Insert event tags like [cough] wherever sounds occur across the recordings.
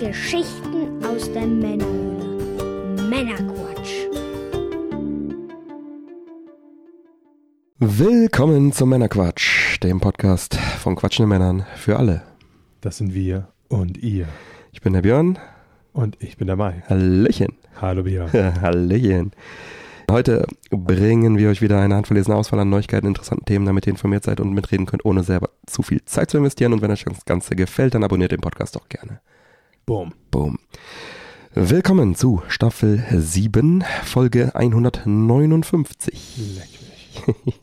Geschichten aus der Männerhöhle. Männerquatsch. Willkommen zum Männerquatsch, dem Podcast von quatschenden Männern für alle. Das sind wir und ihr. Ich bin der Björn. Und ich bin der Mai. Hallöchen. Hallo Björn. [laughs] Hallöchen. Heute bringen wir euch wieder eine handverlesene Auswahl an Neuigkeiten, interessanten Themen, damit ihr informiert seid und mitreden könnt, ohne selber zu viel Zeit zu investieren. Und wenn euch das Ganze gefällt, dann abonniert den Podcast doch gerne. Boom. Boom. Willkommen zu Staffel 7, Folge 159. Leck mich.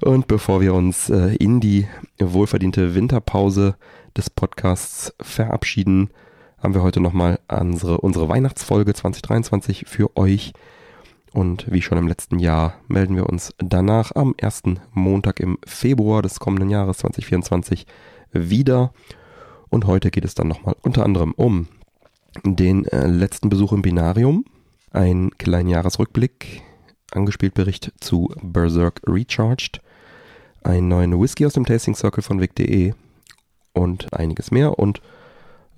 Und bevor wir uns äh, in die wohlverdiente Winterpause des Podcasts verabschieden, haben wir heute nochmal unsere, unsere Weihnachtsfolge 2023 für euch. Und wie schon im letzten Jahr melden wir uns danach am ersten Montag im Februar des kommenden Jahres 2024 wieder. Und heute geht es dann nochmal unter anderem um den äh, letzten Besuch im Binarium, einen kleinen Jahresrückblick, angespielt Bericht zu Berserk Recharged, einen neuen Whisky aus dem Tasting Circle von Vic.de und einiges mehr. Und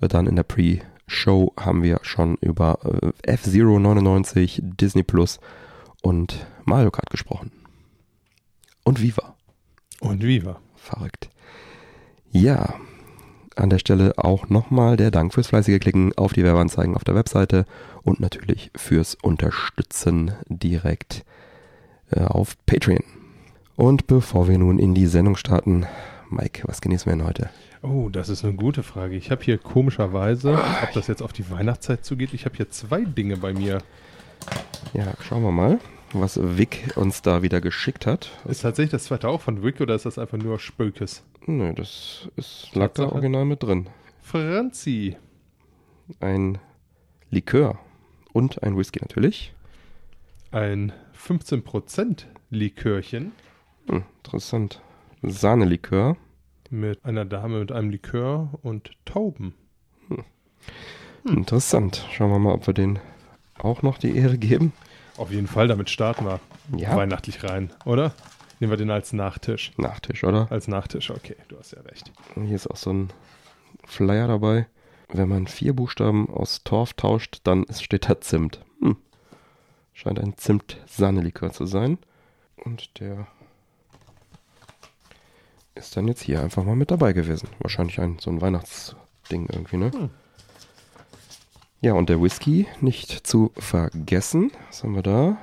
äh, dann in der Pre-Show haben wir schon über äh, F-Zero 99, Disney Plus und Mario Kart gesprochen. Und Viva. Und Viva. Verrückt. Ja, an der Stelle auch nochmal der Dank fürs fleißige Klicken auf die Werbeanzeigen auf der Webseite und natürlich fürs Unterstützen direkt äh, auf Patreon. Und bevor wir nun in die Sendung starten, Mike, was genießen wir denn heute? Oh, das ist eine gute Frage. Ich habe hier komischerweise, ob das jetzt auf die Weihnachtszeit zugeht, ich habe hier zwei Dinge bei mir. Ja, schauen wir mal, was Vic uns da wieder geschickt hat. Ist tatsächlich das zweite auch von Wick oder ist das einfach nur Spökes? Nö, das ist, lag da original mit drin. Franzi. Ein Likör und ein Whisky natürlich. Ein 15% Likörchen Hm, interessant. Sahnelikör. mit einer Dame mit einem Likör und Tauben. Hm. Interessant. Schauen wir mal, ob wir den auch noch die Ehre geben. Auf jeden Fall, damit starten wir Ja. weihnachtlich rein, oder? Nehmen wir den als Nachtisch. Nachtisch, oder? Als Nachtisch, okay, du hast ja recht. Und Hier ist auch so ein Flyer dabei. Wenn man vier Buchstaben aus Torf tauscht, dann steht da Zimt. Hm. Scheint ein Zimt-Sahnelikör zu sein. Und der ist dann jetzt hier einfach mal mit dabei gewesen. Wahrscheinlich ein so ein Weihnachtsding irgendwie, ne? Hm. Ja, und der Whisky nicht zu vergessen. Was haben wir da?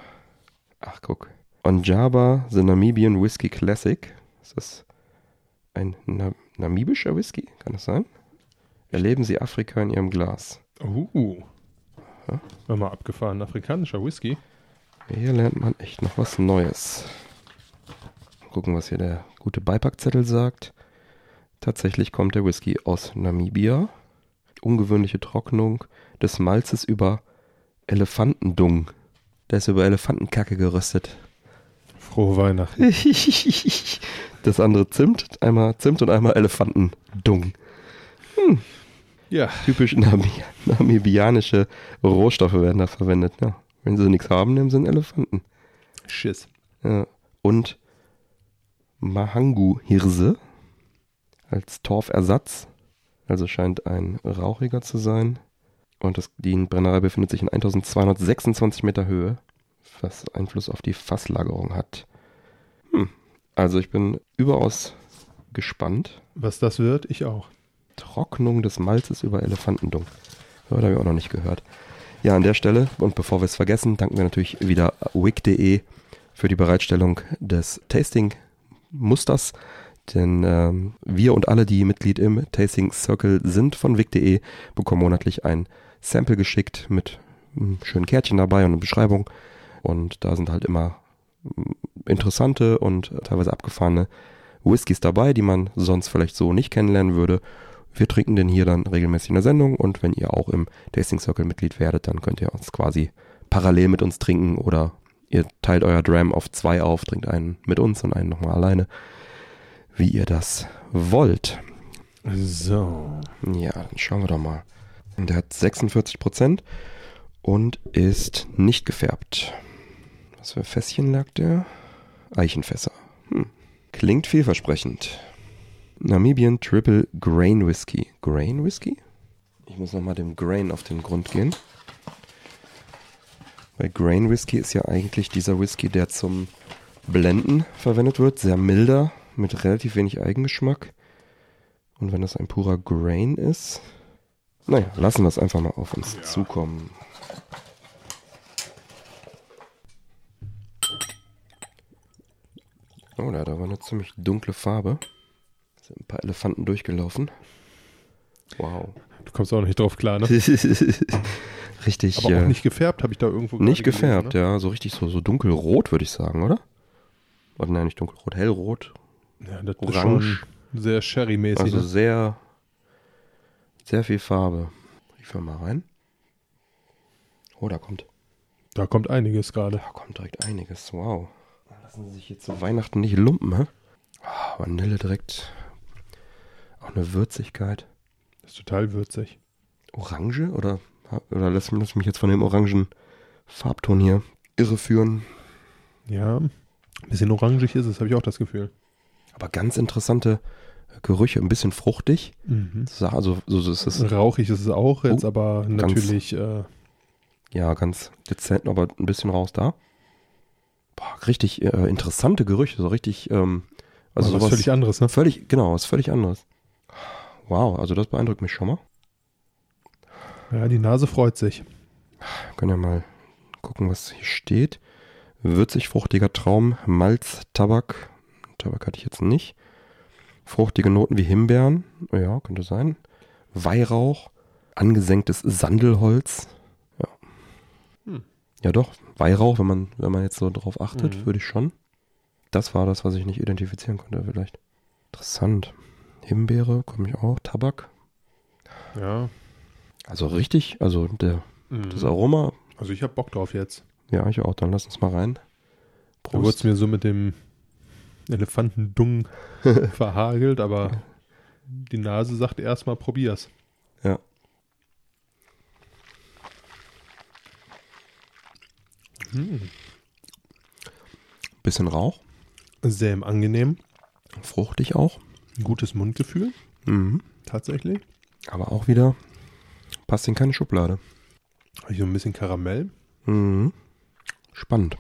Ach, guck. Onjaba, the Namibian Whisky Classic. Ist das ein Na namibischer Whisky? Kann das sein? Erleben Sie Afrika in Ihrem Glas. Uh. Ja. War mal abgefahren. Afrikanischer Whisky. Hier lernt man echt noch was Neues. Gucken, was hier der gute Beipackzettel sagt. Tatsächlich kommt der Whisky aus Namibia. Ungewöhnliche Trocknung des Malzes über Elefantendung. Der ist über Elefantenkacke geröstet. Frohe Weihnachten. [laughs] Das andere Zimt, einmal Zimt und einmal Elefantendung. Ja. Typisch Nami namibianische Rohstoffe werden da verwendet. Ja. Wenn sie nichts haben, nehmen sie einen Elefanten. Schiss. Ja. Und Mahangu-Hirse als Torfersatz. Also scheint ein rauchiger zu sein. Und das, die Brennerei befindet sich in 1226 Meter Höhe, was Einfluss auf die Fasslagerung hat. Hm. Also ich bin überaus gespannt. Was das wird, ich auch. Trocknung des Malzes über Elefantendung. Ja, das habe ich auch noch nicht gehört. Ja, an der Stelle, und bevor wir es vergessen, danken wir natürlich wieder wick.de für die Bereitstellung des Tasting-Musters. Denn ähm, wir und alle, die Mitglied im Tasting Circle sind von wick.de, bekommen monatlich ein Sample geschickt mit einem schönen Kärtchen dabei und eine Beschreibung. Und da sind halt immer mm, interessante und teilweise abgefahrene Whiskys dabei, die man sonst vielleicht so nicht kennenlernen würde. Wir trinken den hier dann regelmäßig in der Sendung und wenn ihr auch im Tasting Circle Mitglied werdet, dann könnt ihr uns quasi parallel mit uns trinken oder ihr teilt euer Dram auf zwei auf, trinkt einen mit uns und einen nochmal alleine, wie ihr das wollt. So. Ja, dann schauen wir doch mal. Der hat 46% und ist nicht gefärbt. Was für Fässchen lag der? Eichenfässer. Hm. Klingt vielversprechend. Namibian Triple Grain Whisky. Grain Whisky? Ich muss nochmal dem Grain auf den Grund gehen. Weil Grain Whisky ist ja eigentlich dieser Whisky, der zum Blenden verwendet wird. Sehr milder, mit relativ wenig Eigengeschmack. Und wenn das ein purer Grain ist, naja, lassen wir es einfach mal auf uns zukommen. Oh, da hat aber eine ziemlich dunkle Farbe. Sind ein paar Elefanten durchgelaufen. Wow. Du kommst auch nicht drauf klar, ne? [laughs] richtig. Aber äh, auch nicht gefärbt, habe ich da irgendwo nicht gerade gelesen, gefärbt, ne? ja. So richtig so, so dunkelrot, würde ich sagen, oder? Oder nein, nicht dunkelrot, hellrot. Ja, das ist Orange. schon sehr Sherry-mäßig. Also ne? sehr, sehr viel Farbe. Riefen wir mal rein. Oh, da kommt, Da kommt einiges gerade. da kommt direkt einiges. Wow. Lassen Sie sich jetzt zu Weihnachten nicht lumpen, hä? Ah, Vanille direkt. Auch eine Würzigkeit. Das ist total würzig. Orange oder, oder lass, lass mich jetzt von dem orangen Farbton hier irreführen. Ja, ein bisschen orangig ist es, habe ich auch das Gefühl. Aber ganz interessante Gerüche, ein bisschen fruchtig. Mhm. So, Also, so, so ist es, Rauchig ist es auch, jetzt Oh, aber ganz- natürlich, äh, ja, ganz dezent, aber ein bisschen raus da. Boah, richtig äh, interessante Gerüche, so richtig, ähm, also was sowas völlig anderes, ne? völlig, genau, was völlig anderes. Wow, also das beeindruckt mich schon mal. Ja, die Nase freut sich. Wir können ja mal gucken, was hier steht. Würzig, fruchtiger Traum, Malz, Tabak. Tabak hatte ich jetzt nicht. Fruchtige Noten wie Himbeeren. Ja, könnte sein. Weihrauch, angesenktes Sandelholz. Ja. Hm. Ja doch, Weihrauch, wenn man, wenn man jetzt so drauf achtet, Mhm. würde ich schon. Das war das, was ich nicht identifizieren konnte, vielleicht. Interessant. Himbeere, komme ich auch. Tabak. Ja. Also richtig, also der, Mhm. das Aroma, Also ich habe Bock drauf jetzt. ja, ich auch. Dann lass uns mal rein. Da wurde es mir so mit dem Elefantendung [laughs] verhagelt, aber die Nase sagt erstmal, probier's. Ja. Hm. Bisschen Rauch, Sehr angenehm. fruchtig auch. Ein gutes Mundgefühl, Mhm. tatsächlich. Aber auch wieder passt in keine Schublade. Habe ich so ein bisschen Karamell. Mhm. Spannend.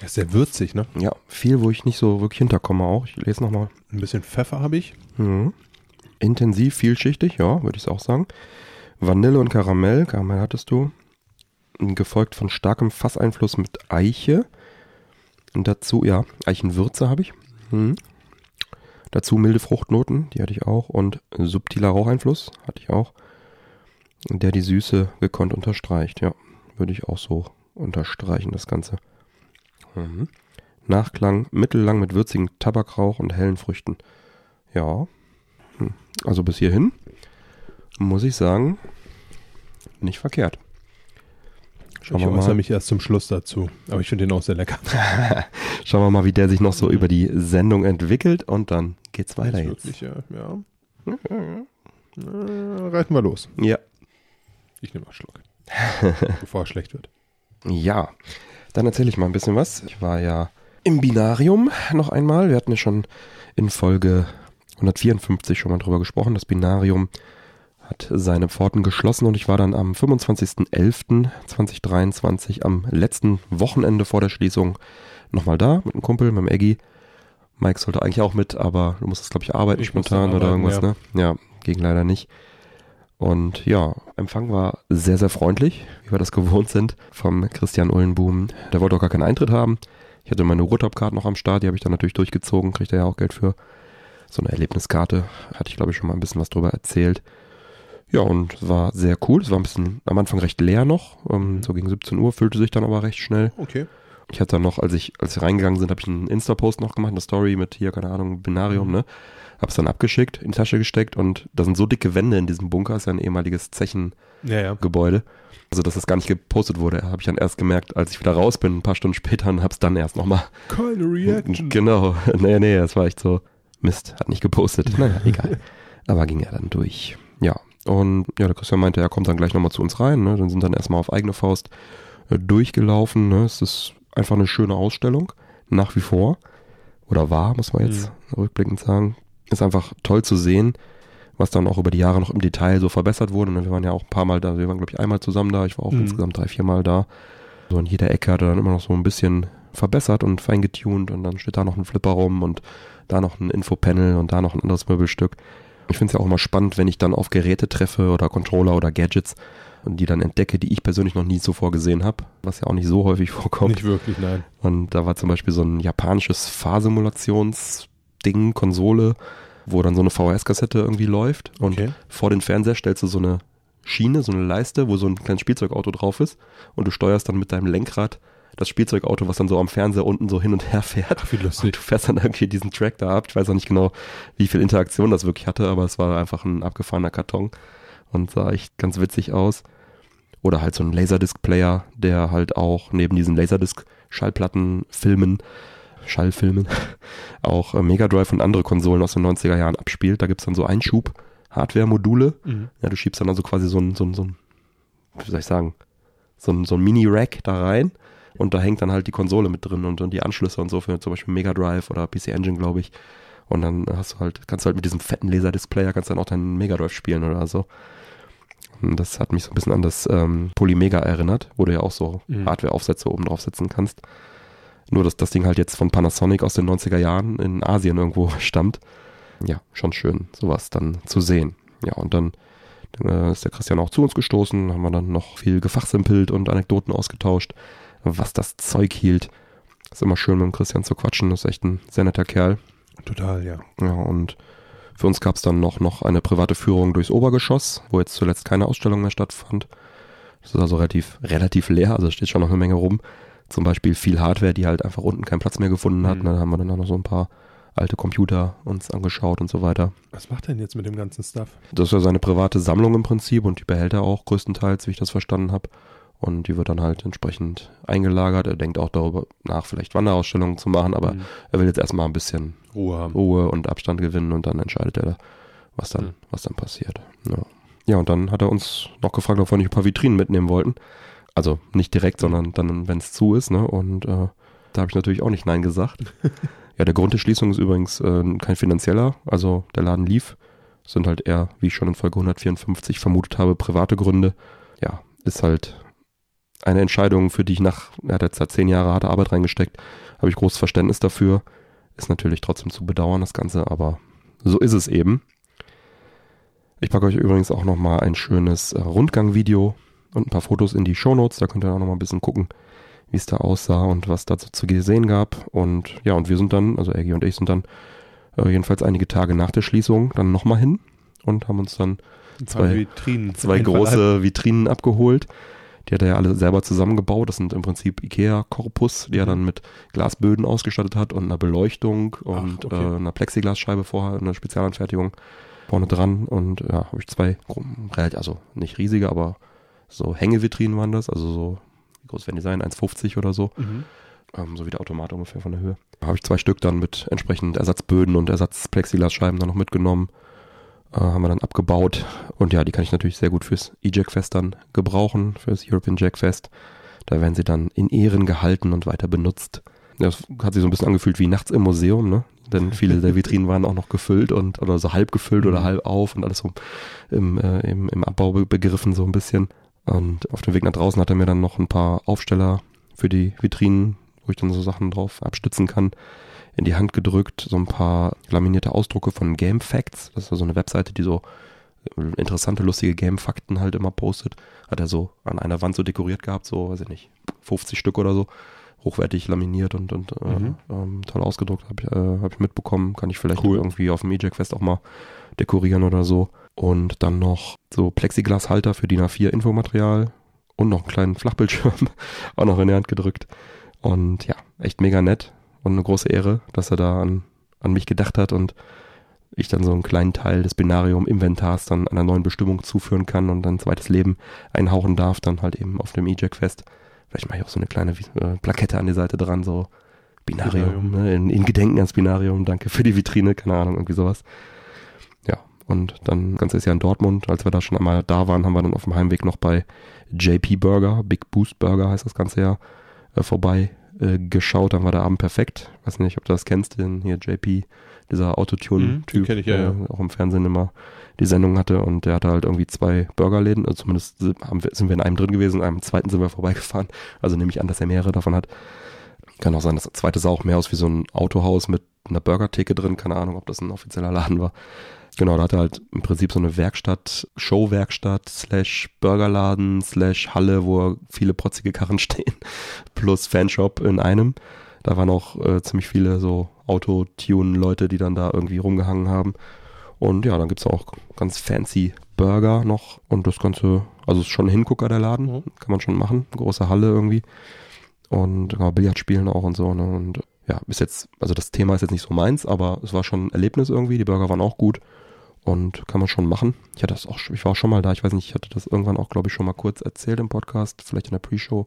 Ja, ist sehr würzig, ne? Ja, viel, wo ich nicht so wirklich hinterkomme auch. Ich lese nochmal. Ein bisschen Pfeffer habe ich. Mhm. Intensiv, vielschichtig, ja, würde ich auch sagen. Vanille und Karamell, Karamell hattest du. Gefolgt von starkem Fasseinfluss mit Eiche. Und dazu, ja, Eichenwürze habe ich. Mhm. Dazu milde Fruchtnoten, die hatte ich auch. Und subtiler Raucheinfluss hatte ich auch. Der die Süße gekonnt unterstreicht, ja. Würde ich auch so unterstreichen, das Ganze. Mhm. Nachklang mittellang mit würzigem Tabakrauch und hellen Früchten. Ja. Hm. Also bis hierhin muss ich sagen, nicht verkehrt. Schauen ich wir äußere mal. mich erst zum Schluss dazu. Aber ich finde den auch sehr lecker. [laughs] Schauen wir mal, wie der sich noch so über die Sendung entwickelt und dann geht's weiter jetzt. Wirklich, ja. ja. Äh, reiten wir los. Ja. Ich nehme einen Schluck. [laughs] bevor es schlecht wird. Ja, dann erzähle ich mal ein bisschen was. Ich war ja im Binarium noch einmal. Wir hatten ja schon in Folge 154 schon mal drüber gesprochen. Das Binarium hat seine Pforten geschlossen und ich war dann am 25.11.2023 am letzten Wochenende vor der Schließung nochmal da mit einem Kumpel, mit dem Eggy. Mike sollte eigentlich auch mit, aber du musstest, glaube ich, arbeiten Ich spontan oder arbeiten, irgendwas, ne? Ja, ging leider nicht. Und ja, Empfang war sehr, sehr freundlich, wie wir das gewohnt sind, vom Christian Ullenboom. Der wollte auch gar keinen Eintritt haben. Ich hatte meine Ruhrtop-Card noch am Start, die habe ich dann natürlich durchgezogen, kriegt er ja auch Geld für. So eine Erlebniskarte, hatte ich glaube ich schon mal ein bisschen was drüber erzählt. Ja, und war sehr cool. Es war ein bisschen am Anfang recht leer noch. Ähm, so gegen 17 Uhr füllte sich dann aber recht schnell. Okay. Ich hatte dann noch, als ich, als wir reingegangen sind, habe ich einen Insta-Post noch gemacht, eine Story mit hier, keine Ahnung, Binarium, Mhm. ne? Hab's dann abgeschickt, in die Tasche gesteckt und da sind so dicke Wände in diesem Bunker, ist ja ein ehemaliges Zechengebäude. Ja, ja. Also, dass das gar nicht gepostet wurde, habe ich dann erst gemerkt, als ich wieder raus bin, ein paar Stunden später und hab's dann erst nochmal. Keine Reaction. Genau. [laughs] Nee, nee, das war echt so. Mist, hat nicht gepostet. [laughs] Naja, egal. Aber ging ja dann durch. Ja. Und ja, der Christian meinte, er kommt dann gleich nochmal zu uns rein. Ne? Dann sind dann erstmal auf eigene Faust äh, durchgelaufen. Ne? Es ist einfach eine schöne Ausstellung. Nach wie vor. Oder war, muss man jetzt rückblickend sagen. Ist einfach toll zu sehen, was dann auch über die Jahre noch im Detail so verbessert wurde. Und wir waren ja auch ein paar Mal da, wir waren glaube ich einmal zusammen da, ich war auch Mhm. insgesamt drei, vier Mal da. So in jeder Ecke hat er dann immer noch so ein bisschen verbessert und feingetuned und dann steht da noch ein Flipper rum und da noch ein Infopanel und da noch ein anderes Möbelstück. Ich finde es ja auch immer spannend, wenn ich dann auf Geräte treffe oder Controller oder Gadgets und die dann entdecke, die ich persönlich noch nie zuvor gesehen habe, was ja auch nicht so häufig [laughs] vorkommt. Nicht wirklich, nein. Und da war zum Beispiel so ein japanisches Fahrsimulationsding, Konsole, wo dann so eine VHS-Kassette irgendwie läuft. Und Okay. vor den Fernseher stellst du so eine Schiene, so eine Leiste, wo so ein kleines Spielzeugauto drauf ist. Und du steuerst dann mit deinem Lenkrad das Spielzeugauto, was dann so am Fernseher unten so hin und her fährt. Ach, wie lustig. Und du fährst dann irgendwie diesen Track da ab. Ich weiß auch nicht genau, wie viel Interaktion das wirklich hatte, aber es war einfach ein abgefahrener Karton und sah echt ganz witzig aus. Oder halt so ein Laserdisc-Player, der halt auch neben diesen Laserdisc-Schallplatten, Filmen, Schallfilmen, [laughs] auch äh, Mega Drive und andere Konsolen aus den 90er Jahren abspielt. Da gibt's dann so Einschub-Hardware-Module. Mhm. Ja, du schiebst dann also quasi so ein, so ein, so ein wie soll ich sagen, so ein, so ein Mini-Rack da rein und da hängt dann halt die Konsole mit drin und, und die Anschlüsse und so für zum Beispiel Mega Drive oder PC Engine, glaube ich. Und dann hast du halt, kannst du halt mit diesem fetten Laserdisc-Player kannst dann auch deinen Mega Drive spielen oder so. Und das hat mich so ein bisschen an das ähm, Polymega erinnert, wo du ja auch so Mhm. Hardware-Aufsätze oben drauf setzen kannst. Nur, dass das Ding halt jetzt von Panasonic aus den 90er Jahren in Asien irgendwo [laughs] stammt. Ja, schon schön, sowas dann zu sehen. Ja, und dann äh, ist der Christian auch zu uns gestoßen, haben wir dann noch viel gefachsimpelt und Anekdoten ausgetauscht, was das Zeug hielt. Ist immer schön mit dem Christian zu quatschen, ist echt ein sehr netter Kerl. Total, ja. Ja, und für uns gab es dann noch, noch eine private Führung durchs Obergeschoss, wo jetzt zuletzt keine Ausstellung mehr stattfand. Das ist also relativ, relativ leer, also steht schon noch eine Menge rum. Zum Beispiel viel Hardware, die halt einfach unten keinen Platz mehr gefunden hat. Mhm. Da haben wir dann auch noch so ein paar alte Computer uns angeschaut und so weiter. Was macht er denn jetzt mit dem ganzen Stuff? Das ist ja seine private Sammlung im Prinzip und die behält er auch größtenteils, wie ich das verstanden habe. Und die wird dann halt entsprechend eingelagert. Er denkt auch darüber nach, vielleicht Wanderausstellungen zu machen, aber Mhm. er will jetzt erstmal ein bisschen Ruhe haben. Ruhe und Abstand gewinnen und dann entscheidet er, was dann, Mhm. was dann passiert. Ja. ja, und dann hat er uns noch gefragt, ob wir nicht ein paar Vitrinen mitnehmen wollten. Also nicht direkt, sondern dann, wenn es zu ist, ne? Und äh, da habe ich natürlich auch nicht Nein gesagt. [laughs] ja, der Grund der Schließung ist übrigens äh, kein finanzieller, also der Laden lief. Sind halt eher, wie ich schon in Folge 154 vermutet habe, private Gründe. Ja, ist halt eine Entscheidung, für die ich nach, er hat jetzt da zehn Jahre harte Arbeit reingesteckt, habe ich großes Verständnis dafür. Ist natürlich trotzdem zu bedauern, das Ganze, aber so ist es eben. Ich packe euch übrigens auch nochmal ein schönes äh, Rundgangvideo und ein paar Fotos in die Shownotes. Da könnt ihr auch nochmal ein bisschen gucken, wie es da aussah und was dazu zu sehen gab. Und ja, und wir sind dann, also Ergi und ich sind dann äh, jedenfalls einige Tage nach der Schließung dann nochmal hin und haben uns dann zwei- Vitrinen. zwei große Vitrinen abgeholt. Die hat er ja alle selber zusammengebaut. Das sind im Prinzip Ikea-Korpus, die er Mhm. dann mit Glasböden ausgestattet hat und einer Beleuchtung und okay. äh, einer Plexiglasscheibe vorher, eine Spezialanfertigung vorne dran. Und ja, habe ich zwei, also nicht riesige, aber so Hängevitrinen waren das. Also so, wie groß werden die sein? 1,50 oder so. Mhm. Ähm, so wie der Automat ungefähr von der Höhe. Da habe ich zwei Stück dann mit entsprechend Ersatzböden und Ersatzplexiglasscheiben dann noch mitgenommen. Äh, haben wir dann abgebaut. Und ja, die kann ich natürlich sehr gut fürs E-Jack-Fest dann gebrauchen, fürs European Jack-Fest. Da werden sie dann in Ehren gehalten und weiter benutzt. Das hat sich so ein bisschen angefühlt wie nachts im Museum, ne? Denn viele der [laughs] Vitrinen waren auch noch gefüllt und oder so halb gefüllt oder Mhm. halb auf und alles so im, äh, im, im Abbau be- begriffen so ein bisschen. Und auf dem Weg nach draußen hat er mir dann noch ein paar Aufsteller für die Vitrinen, wo ich dann so Sachen drauf abstützen kann, in die Hand gedrückt. So ein paar laminierte Ausdrucke von Game Facts. Das ist so eine Webseite, die so äh, interessante, lustige Game-Fakten halt immer postet. Hat er so an einer Wand so dekoriert gehabt, so, weiß ich nicht, 50 Stück oder so. Hochwertig laminiert und, und äh, Mhm. ähm, toll ausgedruckt, habe ich, äh, hab ich mitbekommen. Kann ich vielleicht Cool. irgendwie auf dem E-Jack-Fest auch mal dekorieren oder so. Und dann noch so Plexiglashalter für DIN A4 Infomaterial und noch einen kleinen Flachbildschirm [laughs] auch noch in die Hand gedrückt. Und ja, echt mega nett und eine große Ehre, dass er da an, an mich gedacht hat und ich dann so einen kleinen Teil des Binarium-Inventars dann einer neuen Bestimmung zuführen kann und dann zweites Leben einhauchen darf, dann halt eben auf dem E-Jack-Fest. Vielleicht mache ich auch so eine kleine äh, Plakette an die Seite dran, so Binarium, Binarium. ne, in, in Gedenken ans Binarium, danke für die Vitrine, keine Ahnung, irgendwie sowas. Ja, und dann, das Ganze ist ja in Dortmund, als wir da schon einmal da waren, haben wir dann auf dem Heimweg noch bei JP Burger, Big Boost Burger heißt das Ganze ja, äh, vorbei äh, geschaut, dann war der Abend perfekt. Weiß nicht, ob du das kennst, den hier JP, dieser Mhm, Autotune-Typ, kenn ich, ja, der ja. auch im Fernsehen immer die Sendung hatte und der hatte halt irgendwie zwei Burgerläden, also zumindest sind haben wir, sind wir in einem drin gewesen, in einem zweiten sind wir vorbeigefahren, also nehme ich an, dass er mehrere davon hat. Kann auch sein, das zweite sah auch mehr aus wie so ein Autohaus mit einer Burgertheke drin, keine Ahnung, ob das ein offizieller Laden war. Genau, da hat er halt im Prinzip so eine Werkstatt, Showwerkstatt, slash Burgerladen, slash Halle, wo viele protzige Karren [laughs] stehen, plus Fanshop in einem. Da waren auch äh, ziemlich viele so Autotune-Leute, die dann da irgendwie rumgehangen haben. Und ja, dann gibt's auch ganz fancy Burger noch und das Ganze, also ist schon ein Hingucker der Laden, Mhm. kann man schon machen, große Halle irgendwie. Und ja, Billard spielen auch und so, ne? Und ja, ist jetzt, also das Thema ist jetzt nicht so meins, aber es war schon ein Erlebnis irgendwie. Die Burger waren auch gut und kann man schon machen. Ich hatte das auch, ich war auch schon mal da. Ich weiß nicht, ich hatte das irgendwann auch, glaube ich, schon mal kurz erzählt im Podcast, vielleicht in der Pre-Show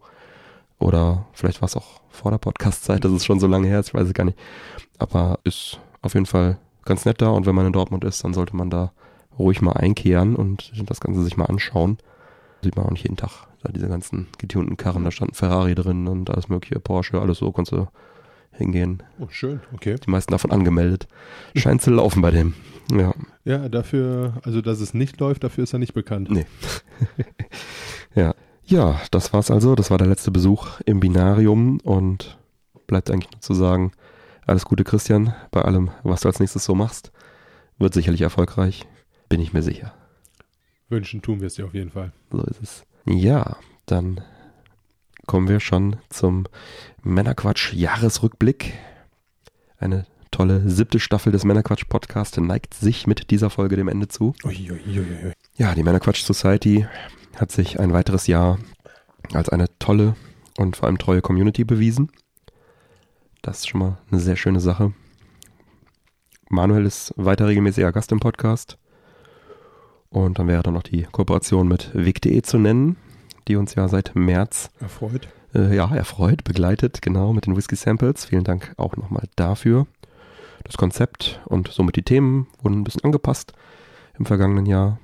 oder vielleicht war es auch vor der Podcast-Zeit. Das ist schon so lange her, ich weiß es gar nicht. Aber ist auf jeden Fall ganz nett da und wenn man in Dortmund ist, dann sollte man da ruhig mal einkehren und das Ganze sich mal anschauen. Sieht man auch nicht jeden Tag. Da diese ganzen getunten Karren, da stand ein Ferrari drin und alles mögliche, Porsche, alles so, konntest du hingehen. Oh, schön, okay. Die meisten davon angemeldet. Scheint zu laufen bei dem. Ja, Ja, dafür, also dass es nicht läuft, dafür ist er nicht bekannt. Nee. [laughs] ja. Ja, das war's also. Das war der letzte Besuch im Binarium und bleibt eigentlich nur zu sagen, alles Gute Christian bei allem, was du als nächstes so machst. Wird sicherlich erfolgreich, bin ich mir sicher. Wünschen tun wir es dir auf jeden Fall. So ist es. Ja, dann kommen wir schon zum Männerquatsch Jahresrückblick. Eine tolle siebte Staffel des Männerquatsch Podcast neigt sich mit dieser Folge dem Ende zu. Uiuiuiui. Ja, die Männerquatsch Society hat sich ein weiteres Jahr als eine tolle und vor allem treue Community bewiesen. Das ist schon mal eine sehr schöne Sache. Manuel ist weiter regelmäßiger Gast im Podcast. Und dann wäre dann noch die Kooperation mit Wig.de zu nennen, die uns ja seit März Erfreut. äh, ja, erfreut, begleitet, genau, mit den Whisky Samples. Vielen Dank auch nochmal dafür. Das Konzept und somit die Themen wurden ein bisschen angepasst im vergangenen Jahr.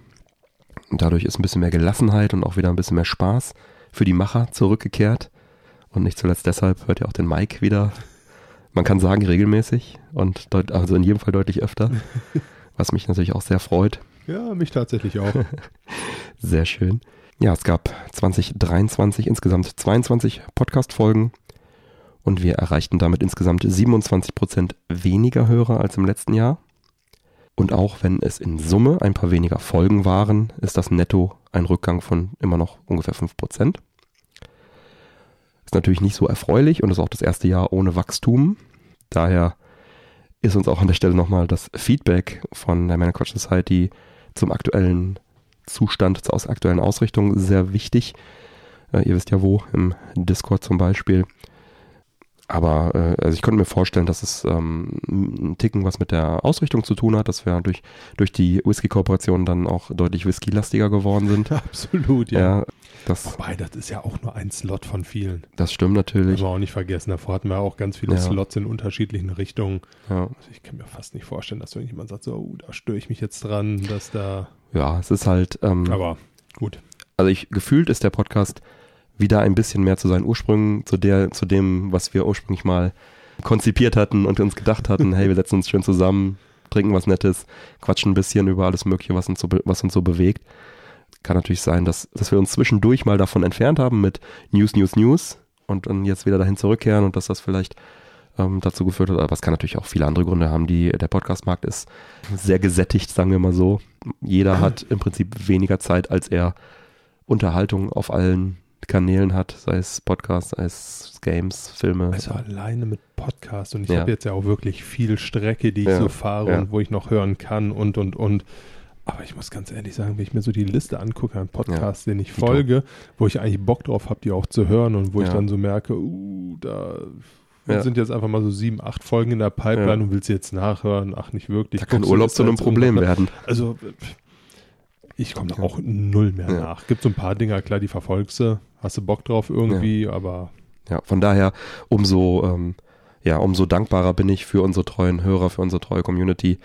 Und dadurch ist ein bisschen mehr Gelassenheit und auch wieder ein bisschen mehr Spaß für die Macher zurückgekehrt. Und nicht zuletzt deshalb hört ihr auch den Mike wieder, man kann sagen, regelmäßig und deut also in jedem Fall deutlich öfter. [laughs] Was mich natürlich auch sehr freut. Ja, mich tatsächlich auch. [laughs] Sehr schön. Ja, es gab 2023 insgesamt 22 Podcast-Folgen und wir erreichten damit insgesamt 27 Prozent weniger Hörer als im letzten Jahr. Und auch wenn es in Summe ein paar weniger Folgen waren, ist das netto ein Rückgang von immer noch ungefähr 5 Prozent. Ist natürlich nicht so erfreulich und ist auch das erste Jahr ohne Wachstum. Daher ist uns auch an der Stelle nochmal das Feedback von der Männerquatsch Society zum aktuellen Zustand, zur aktuellen Ausrichtung sehr wichtig. Äh, ihr wisst ja wo, im Discord zum Beispiel. Aber äh, also ich könnte mir vorstellen, dass es ähm, ein Ticken was mit der Ausrichtung zu tun hat, dass wir durch, durch die Whisky-Kooperation dann auch deutlich whisky-lastiger geworden sind. [laughs] Absolut, ja. Ja, das, Wobei, das ist ja auch nur ein Slot von vielen. das stimmt natürlich. wir auch nicht vergessen. Davor hatten wir auch ganz viele Ja. Slots in unterschiedlichen Richtungen. Ja. Also ich kann mir fast nicht vorstellen, dass irgendjemand sagt, so, oh, da störe ich mich jetzt dran, dass da. ja, es ist halt, ähm, Aber gut. also ich gefühlt ist der Podcast wieder ein bisschen mehr zu seinen Ursprüngen, zu der, zu dem, was wir ursprünglich mal konzipiert hatten und uns gedacht hatten, hey, wir setzen uns schön zusammen, trinken was Nettes, quatschen ein bisschen über alles Mögliche, was uns so, was uns so bewegt. Kann natürlich sein, dass, dass wir uns zwischendurch mal davon entfernt haben mit News, News, News und dann jetzt wieder dahin zurückkehren und dass das vielleicht ähm, dazu geführt hat. Aber es kann natürlich auch viele andere Gründe haben. Die, der Podcastmarkt ist sehr gesättigt, sagen wir mal so. Jeder hat im Prinzip weniger Zeit, als er Unterhaltung auf allen Kanälen hat, sei es Podcasts, sei es Games, Filme. Also alleine mit Podcast und ich Ja. habe jetzt ja auch wirklich viel Strecke, die ich Ja, so fahre ja. und wo ich noch hören kann und und und. Aber ich muss ganz ehrlich sagen, wenn ich mir so die Liste angucke an Podcasts, denen ich folge, wo ich eigentlich Bock drauf habe, die auch zu hören und wo ich Ja. dann so merke, uh, da Ja. sind jetzt einfach mal so sieben, acht Folgen in der Pipeline Ja. und willst sie jetzt nachhören? Ach, nicht wirklich. da kann Urlaub zu einem Problem werden. Also ich komme da auch null mehr Ja. nach. Gibt so ein paar Dinger, klar, die verfolgst du, hast du Bock drauf irgendwie, aber Ja, von daher umso, ähm, ja, umso dankbarer bin ich für unsere treuen Hörer, für unsere treue Community.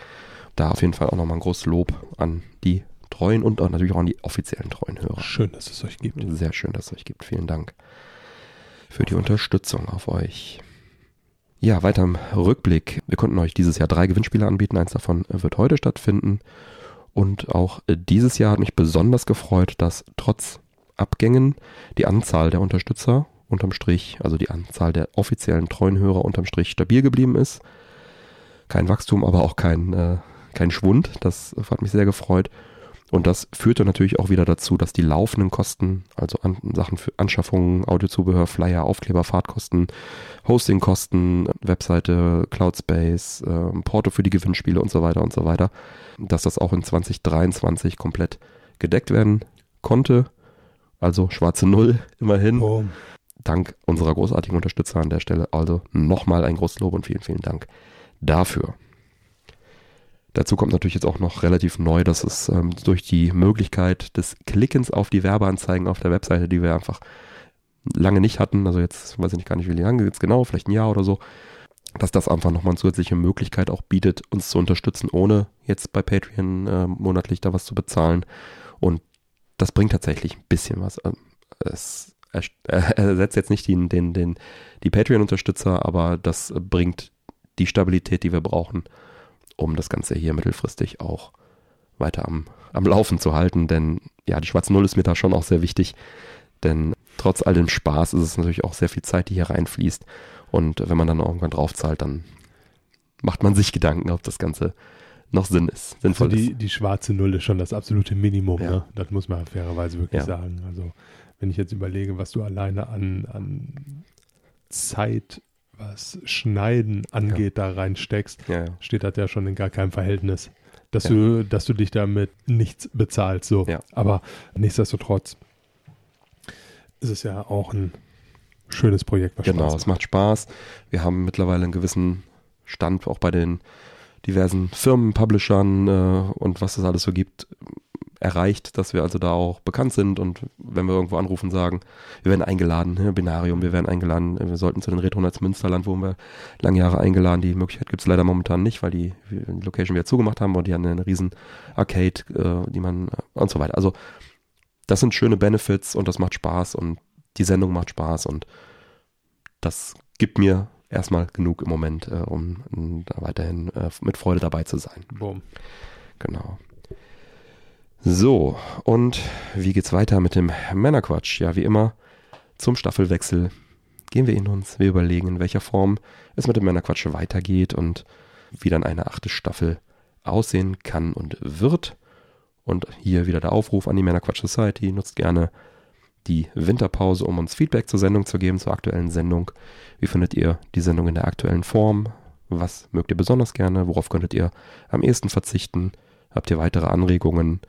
Da auf jeden Fall auch nochmal ein großes Lob an die treuen und auch natürlich auch an die offiziellen treuen Hörer. schön, dass es euch gibt. Sehr schön, dass es euch gibt. Vielen Dank. für die Unterstützung auf euch. Ja, weiter im Rückblick. Wir konnten euch dieses Jahr drei Gewinnspiele anbieten. Eins davon wird heute stattfinden. Und auch dieses Jahr hat mich besonders gefreut, dass trotz Abgängen die Anzahl der Unterstützer unterm Strich, also die Anzahl der offiziellen treuen Hörer unterm Strich stabil geblieben ist. Kein Wachstum, aber auch kein, äh, kein Schwund. Das hat mich sehr gefreut. Und das führte natürlich auch wieder dazu, dass die laufenden Kosten, also an Sachen für Anschaffungen, Audiozubehör, Flyer, Aufkleber, Fahrtkosten, Hostingkosten, Webseite, Cloudspace, äh, Porto für die Gewinnspiele und so weiter und so weiter, dass das auch in 2023 komplett gedeckt werden konnte. Also schwarze Null [laughs] immerhin. Oh. Dank unserer großartigen Unterstützer an der Stelle. Also nochmal ein großes Lob und vielen, vielen Dank dafür. Dazu kommt natürlich jetzt auch noch relativ neu, dass es ähm, durch die Möglichkeit des Klickens auf die Werbeanzeigen auf der Webseite, die wir einfach lange nicht hatten, also jetzt weiß ich nicht gar nicht, wie lange jetzt genau, vielleicht ein Jahr oder so, dass das einfach nochmal eine zusätzliche Möglichkeit auch bietet, uns zu unterstützen, ohne jetzt bei Patreon äh, monatlich da was zu bezahlen. Und das bringt tatsächlich ein bisschen was. Ähm, es [laughs] ersetzt jetzt nicht den, den, den, die Patreon-Unterstützer, aber das bringt die Stabilität, die wir brauchen, um das Ganze hier mittelfristig auch weiter am, am Laufen zu halten. Denn ja, die schwarze Null ist mir da schon auch sehr wichtig. Denn trotz all dem Spaß ist es natürlich auch sehr viel Zeit, die hier reinfließt. Und wenn man dann irgendwann draufzahlt, dann macht man sich Gedanken, ob das Ganze noch Sinn ist, sinnvoll also die, ist. die schwarze Null ist schon das absolute Minimum, Ja. ne? Das muss man fairerweise wirklich Ja. sagen. Also, wenn ich jetzt überlege, was du alleine an, an Zeit, was Schneiden angeht, da reinsteckst, Ja, ja. steht das ja schon in gar keinem Verhältnis. Dass, Ja. du, dass du dich damit nichts bezahlst. So. Ja. Aber nichtsdestotrotz ist es ja auch ein schönes Projekt, was Genau, Spaß es macht Spaß. Wir haben mittlerweile einen gewissen Stand auch bei den diversen Firmen, Publishern äh, und was es alles so gibt, erreicht, dass wir also da auch bekannt sind und wenn wir irgendwo anrufen, sagen, wir werden eingeladen, ne, Binarium, wir werden eingeladen, wir sollten zu den Retro Nights Münsterland, wo wir lange Jahre eingeladen. Die Möglichkeit gibt es leider momentan nicht, weil die, die Location wieder zugemacht haben und die haben eine riesen Arcade, äh, die man und so weiter. Also das sind schöne Benefits und das macht Spaß und die Sendung macht Spaß und das gibt mir erstmal genug im Moment, äh, um um da weiterhin äh, mit Freude dabei zu sein. Boom. Genau. So, und wie geht's weiter mit dem Männerquatsch? Ja, wie immer, zum Staffelwechsel gehen wir in uns, wir überlegen, in welcher Form es mit dem Männerquatsch weitergeht und wie dann eine achte Staffel aussehen kann und wird. Und hier wieder der Aufruf an die Männerquatsch Society. Nutzt gerne die Winterpause, um uns Feedback zur Sendung zu geben, zur aktuellen Sendung. Wie findet ihr die Sendung in der aktuellen Form? Was mögt ihr besonders gerne? Worauf könntet ihr am ehesten verzichten? Habt ihr weitere Anregungen?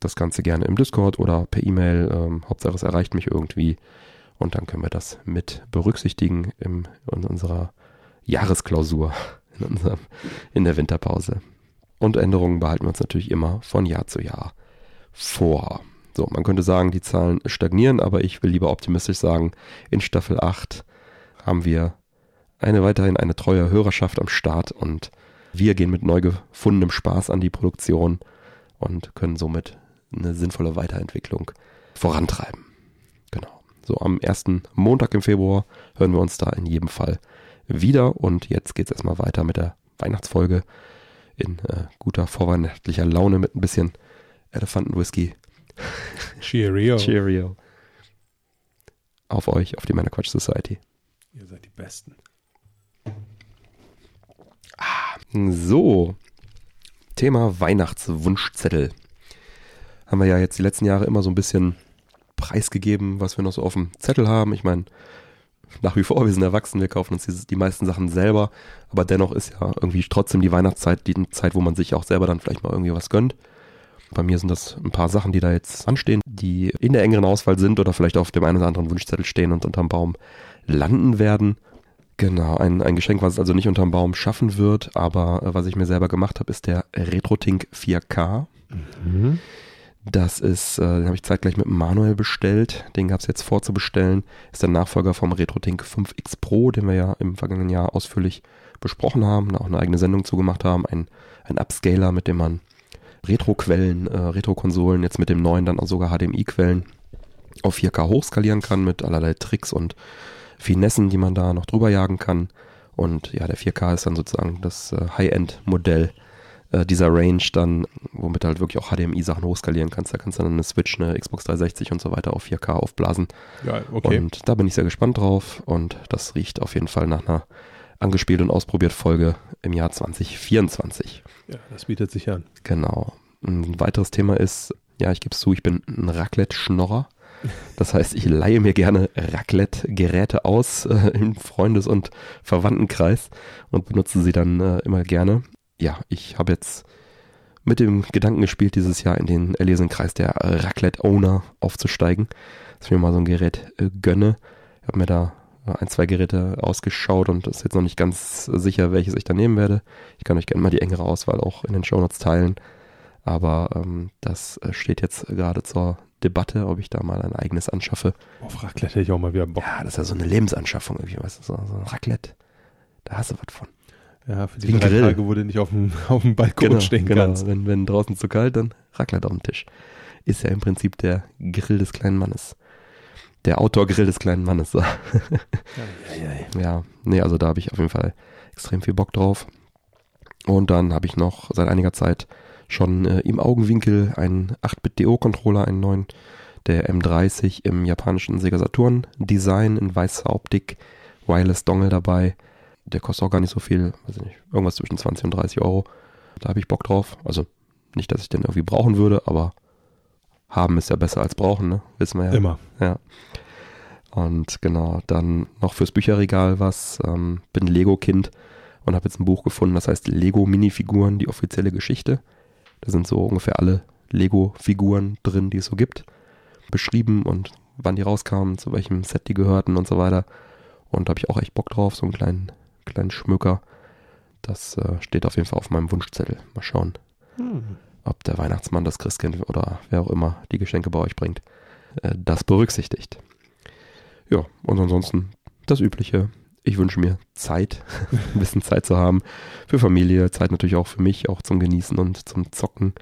Das Ganze gerne im Discord oder per E-Mail. Ähm, Hauptsache es erreicht mich irgendwie. Und dann können wir das mit berücksichtigen im, in unserer Jahresklausur, [laughs] in, unserem, in der Winterpause. Und Änderungen behalten wir uns natürlich immer von Jahr zu Jahr vor. So, man könnte sagen, die Zahlen stagnieren, aber ich will lieber optimistisch sagen, in Staffel 8 haben wir eine weiterhin eine treue Hörerschaft am Start und wir gehen mit neu gefundenem Spaß an die Produktion und können somit eine sinnvolle Weiterentwicklung vorantreiben. Genau. So am ersten Montag im Februar hören wir uns da in jedem Fall wieder und jetzt geht es erstmal weiter mit der Weihnachtsfolge in äh, guter vorweihnachtlicher Laune mit ein bisschen Elefantenwhisky. [laughs] Cheerio. Cheerio. Auf euch, auf die Männerquatsch Society. Ihr seid die Besten. So, Thema Weihnachtswunschzettel. Haben wir ja jetzt die letzten Jahre immer so ein bisschen preisgegeben, was wir noch so auf dem Zettel haben. Ich meine, nach wie vor, wir sind erwachsen, wir kaufen uns die, die meisten Sachen selber, aber dennoch ist ja irgendwie trotzdem die Weihnachtszeit die Zeit, wo man sich auch selber dann vielleicht mal irgendwie was gönnt. Bei mir sind das ein paar Sachen, die da jetzt anstehen, die in der engeren Auswahl sind oder vielleicht auf dem einen oder anderen Wunschzettel stehen und unterm Baum landen werden. Genau, ein, ein Geschenk, was es also nicht unterm Baum schaffen wird, aber äh, was ich mir selber gemacht habe, ist der RetroTink 4K. Mhm. Das ist, äh, den habe ich zeitgleich mit Manuel bestellt. Den gab es jetzt vorzubestellen. Ist der Nachfolger vom RetroTink 5X Pro, den wir ja im vergangenen Jahr ausführlich besprochen haben, auch eine eigene Sendung zugemacht haben. Ein, ein Upscaler, mit dem man Retro-Quellen, äh, Retro-Konsolen, jetzt mit dem neuen dann auch sogar HDMI-Quellen auf 4K hochskalieren kann mit allerlei Tricks und Finessen, die man da noch drüber jagen kann. Und ja, der 4K ist dann sozusagen das äh, High-End-Modell äh, dieser Range dann, womit du halt wirklich auch HDMI-Sachen hochskalieren kannst. Da kannst du dann eine Switch, eine Xbox 360 und so weiter auf 4K aufblasen. Ja, okay. Und da bin ich sehr gespannt drauf und das riecht auf jeden Fall nach einer angespielt und ausprobiert Folge im Jahr 2024. ja, das bietet sich an. Genau. Ein weiteres Thema ist, ja, ich gebe es zu, ich bin ein Raclette-Schnorrer. Das heißt, ich leihe mir gerne Raclette-Geräte aus äh, im Freundes- und Verwandtenkreis und benutze sie dann äh, immer gerne. Ja, ich habe jetzt mit dem Gedanken gespielt, dieses Jahr in den erlesenen Kreis der Raclette-Owner aufzusteigen, dass ich mir mal so ein Gerät äh, gönne. Ich habe mir da ein, zwei Geräte ausgeschaut und ist jetzt noch nicht ganz sicher, welches ich da nehmen werde. Ich kann euch gerne mal die engere Auswahl auch in den Shownotes teilen. Aber ähm, das äh, steht jetzt gerade zur Debatte, ob ich da mal ein eigenes anschaffe. Auf Raclette hätte ich auch mal wieder Bock. Ja, das ist ja so eine Lebensanschaffung irgendwie, weißt du, so, so ein Raclette. Da hast du was von. Ja, für die drei Grill. Tage, wo du nicht auf dem, [laughs] auf dem Balkon stehen kannst. Wenn, wenn draußen zu kalt, dann Raclette auf dem Tisch. Ist ja im Prinzip der Grill des kleinen Mannes. Der Outdoor-Grill des kleinen Mannes. [laughs] So. Ja, nee, also da habe ich auf jeden Fall extrem viel Bock drauf. Und dann habe ich noch seit einiger Zeit schon äh, im Augenwinkel einen 8-Bit-DO-Controller, einen neuen, der M30 im japanischen Sega Saturn Design in weißer Optik, Wireless Dongle dabei. Der kostet auch gar nicht so viel, weiß ich nicht, irgendwas zwischen 20 und 30 Euro. Da habe ich Bock drauf. Also nicht, dass ich den irgendwie brauchen würde, aber haben ist ja besser als brauchen, ne? Wissen wir ja. Immer. Ja. Und genau, dann noch fürs Bücherregal was. Ähm, bin Lego-Kind und habe jetzt ein Buch gefunden, das heißt Lego Minifiguren, die offizielle Geschichte. Da sind so ungefähr alle Lego-Figuren drin, die es so gibt. Beschrieben und wann die rauskamen, zu welchem Set die gehörten und so weiter. Und da habe ich auch echt Bock drauf, so einen kleinen, kleinen Schmöker. Das äh, steht auf jeden Fall auf meinem Wunschzettel. Mal schauen, ob der Weihnachtsmann, das Christkind oder wer auch immer die Geschenke bei euch bringt, äh, das berücksichtigt. Ja, und ansonsten das Übliche. Ich wünsche mir Zeit, [laughs] ein bisschen Zeit zu haben für Familie, Zeit natürlich auch für mich, auch zum Genießen und zum Zocken.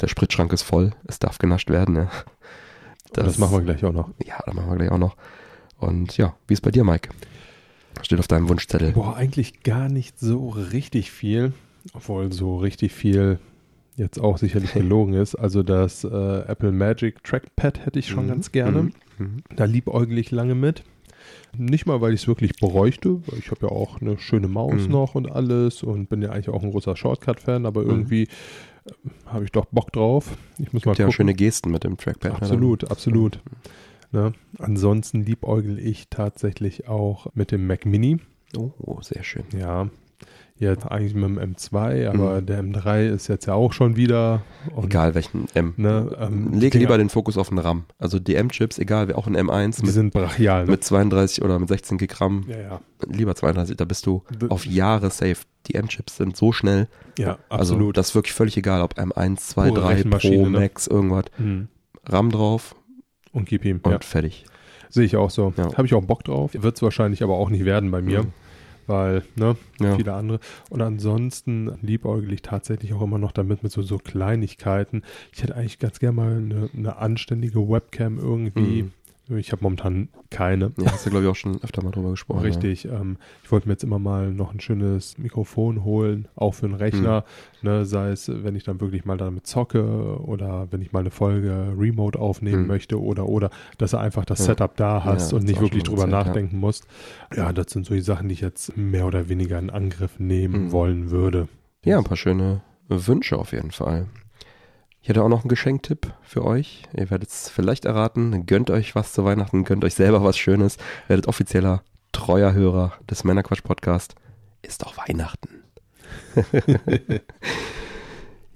Der Spritschrank ist voll, es darf genascht werden. Ja. Das, machen wir gleich auch noch. Ja, das machen wir gleich auch noch. Und ja, wie ist bei dir, Mike? Steht auf deinem Wunschzettel. Boah, eigentlich gar nicht so richtig viel. Obwohl so richtig viel jetzt auch sicherlich gelogen ist. Also das äh, Apple Magic Trackpad hätte ich schon Mhm, ganz gerne. mhm, mhm. Da liebäugel ich lange mit. Nicht mal, weil ich es wirklich bräuchte, weil ich habe ja auch eine schöne Maus Mhm. noch und alles und bin ja eigentlich auch ein großer Shortcut-Fan, aber Mhm. irgendwie äh, habe ich doch Bock drauf. Ich muss mal Gibt ja auch gucken. schöne Gesten mit dem Trackpad. ne? Absolut, absolut. Ne? Ansonsten liebäugel ich tatsächlich auch mit dem Mac Mini. Oh, sehr schön. Ja, jetzt eigentlich mit dem M2, aber Mhm. der M3 ist jetzt ja auch schon wieder. Egal welchen M. Ne, ähm, Leg lieber den Fokus auf den RAM. Also die M-Chips, egal, wer auch ein M1 Die mit, sind brachial. Ne? mit 32 oder mit 16 Gig RAM, ja, ja. lieber 32, da bist du D- auf Jahre safe. Die M-Chips sind so schnell, Ja, also absolut. das ist wirklich völlig egal, ob M1, 2, Pure 3, Pro, ne? Max, irgendwas. Mhm. RAM drauf Und gib ihm. und Ja. fertig. Sehe ich auch so. Ja. Habe ich auch Bock drauf. Wird es wahrscheinlich aber auch nicht werden bei mir, Mhm. weil, ne, Ja. viele andere. Und ansonsten liebäugel ich tatsächlich auch immer noch damit mit so, so Kleinigkeiten. Ich hätte eigentlich ganz gerne mal eine, eine anständige Webcam irgendwie. Mhm. Ich habe momentan keine. Ja, hast du, glaube ich, auch schon öfter mal drüber gesprochen. Richtig. Ähm, ich wollte mir jetzt immer mal noch ein schönes Mikrofon holen, auch für einen Rechner. Hm. Ne, sei es, wenn ich dann wirklich mal damit zocke oder wenn ich mal eine Folge remote aufnehmen Hm. möchte oder oder, dass du einfach das Ja. Setup da hast Ja, und nicht wirklich drüber ja. nachdenken musst. Ja, das sind so die Sachen, die ich jetzt mehr oder weniger in Angriff nehmen Hm. wollen würde. Ja, ein paar schöne Wünsche auf jeden Fall. Ich hätte auch noch einen Geschenktipp für euch. Ihr werdet es vielleicht erraten. Gönnt euch was zu Weihnachten, gönnt euch selber was Schönes. Werdet offizieller, treuer Hörer des Männerquatsch-Podcast. Ist doch Weihnachten. [laughs]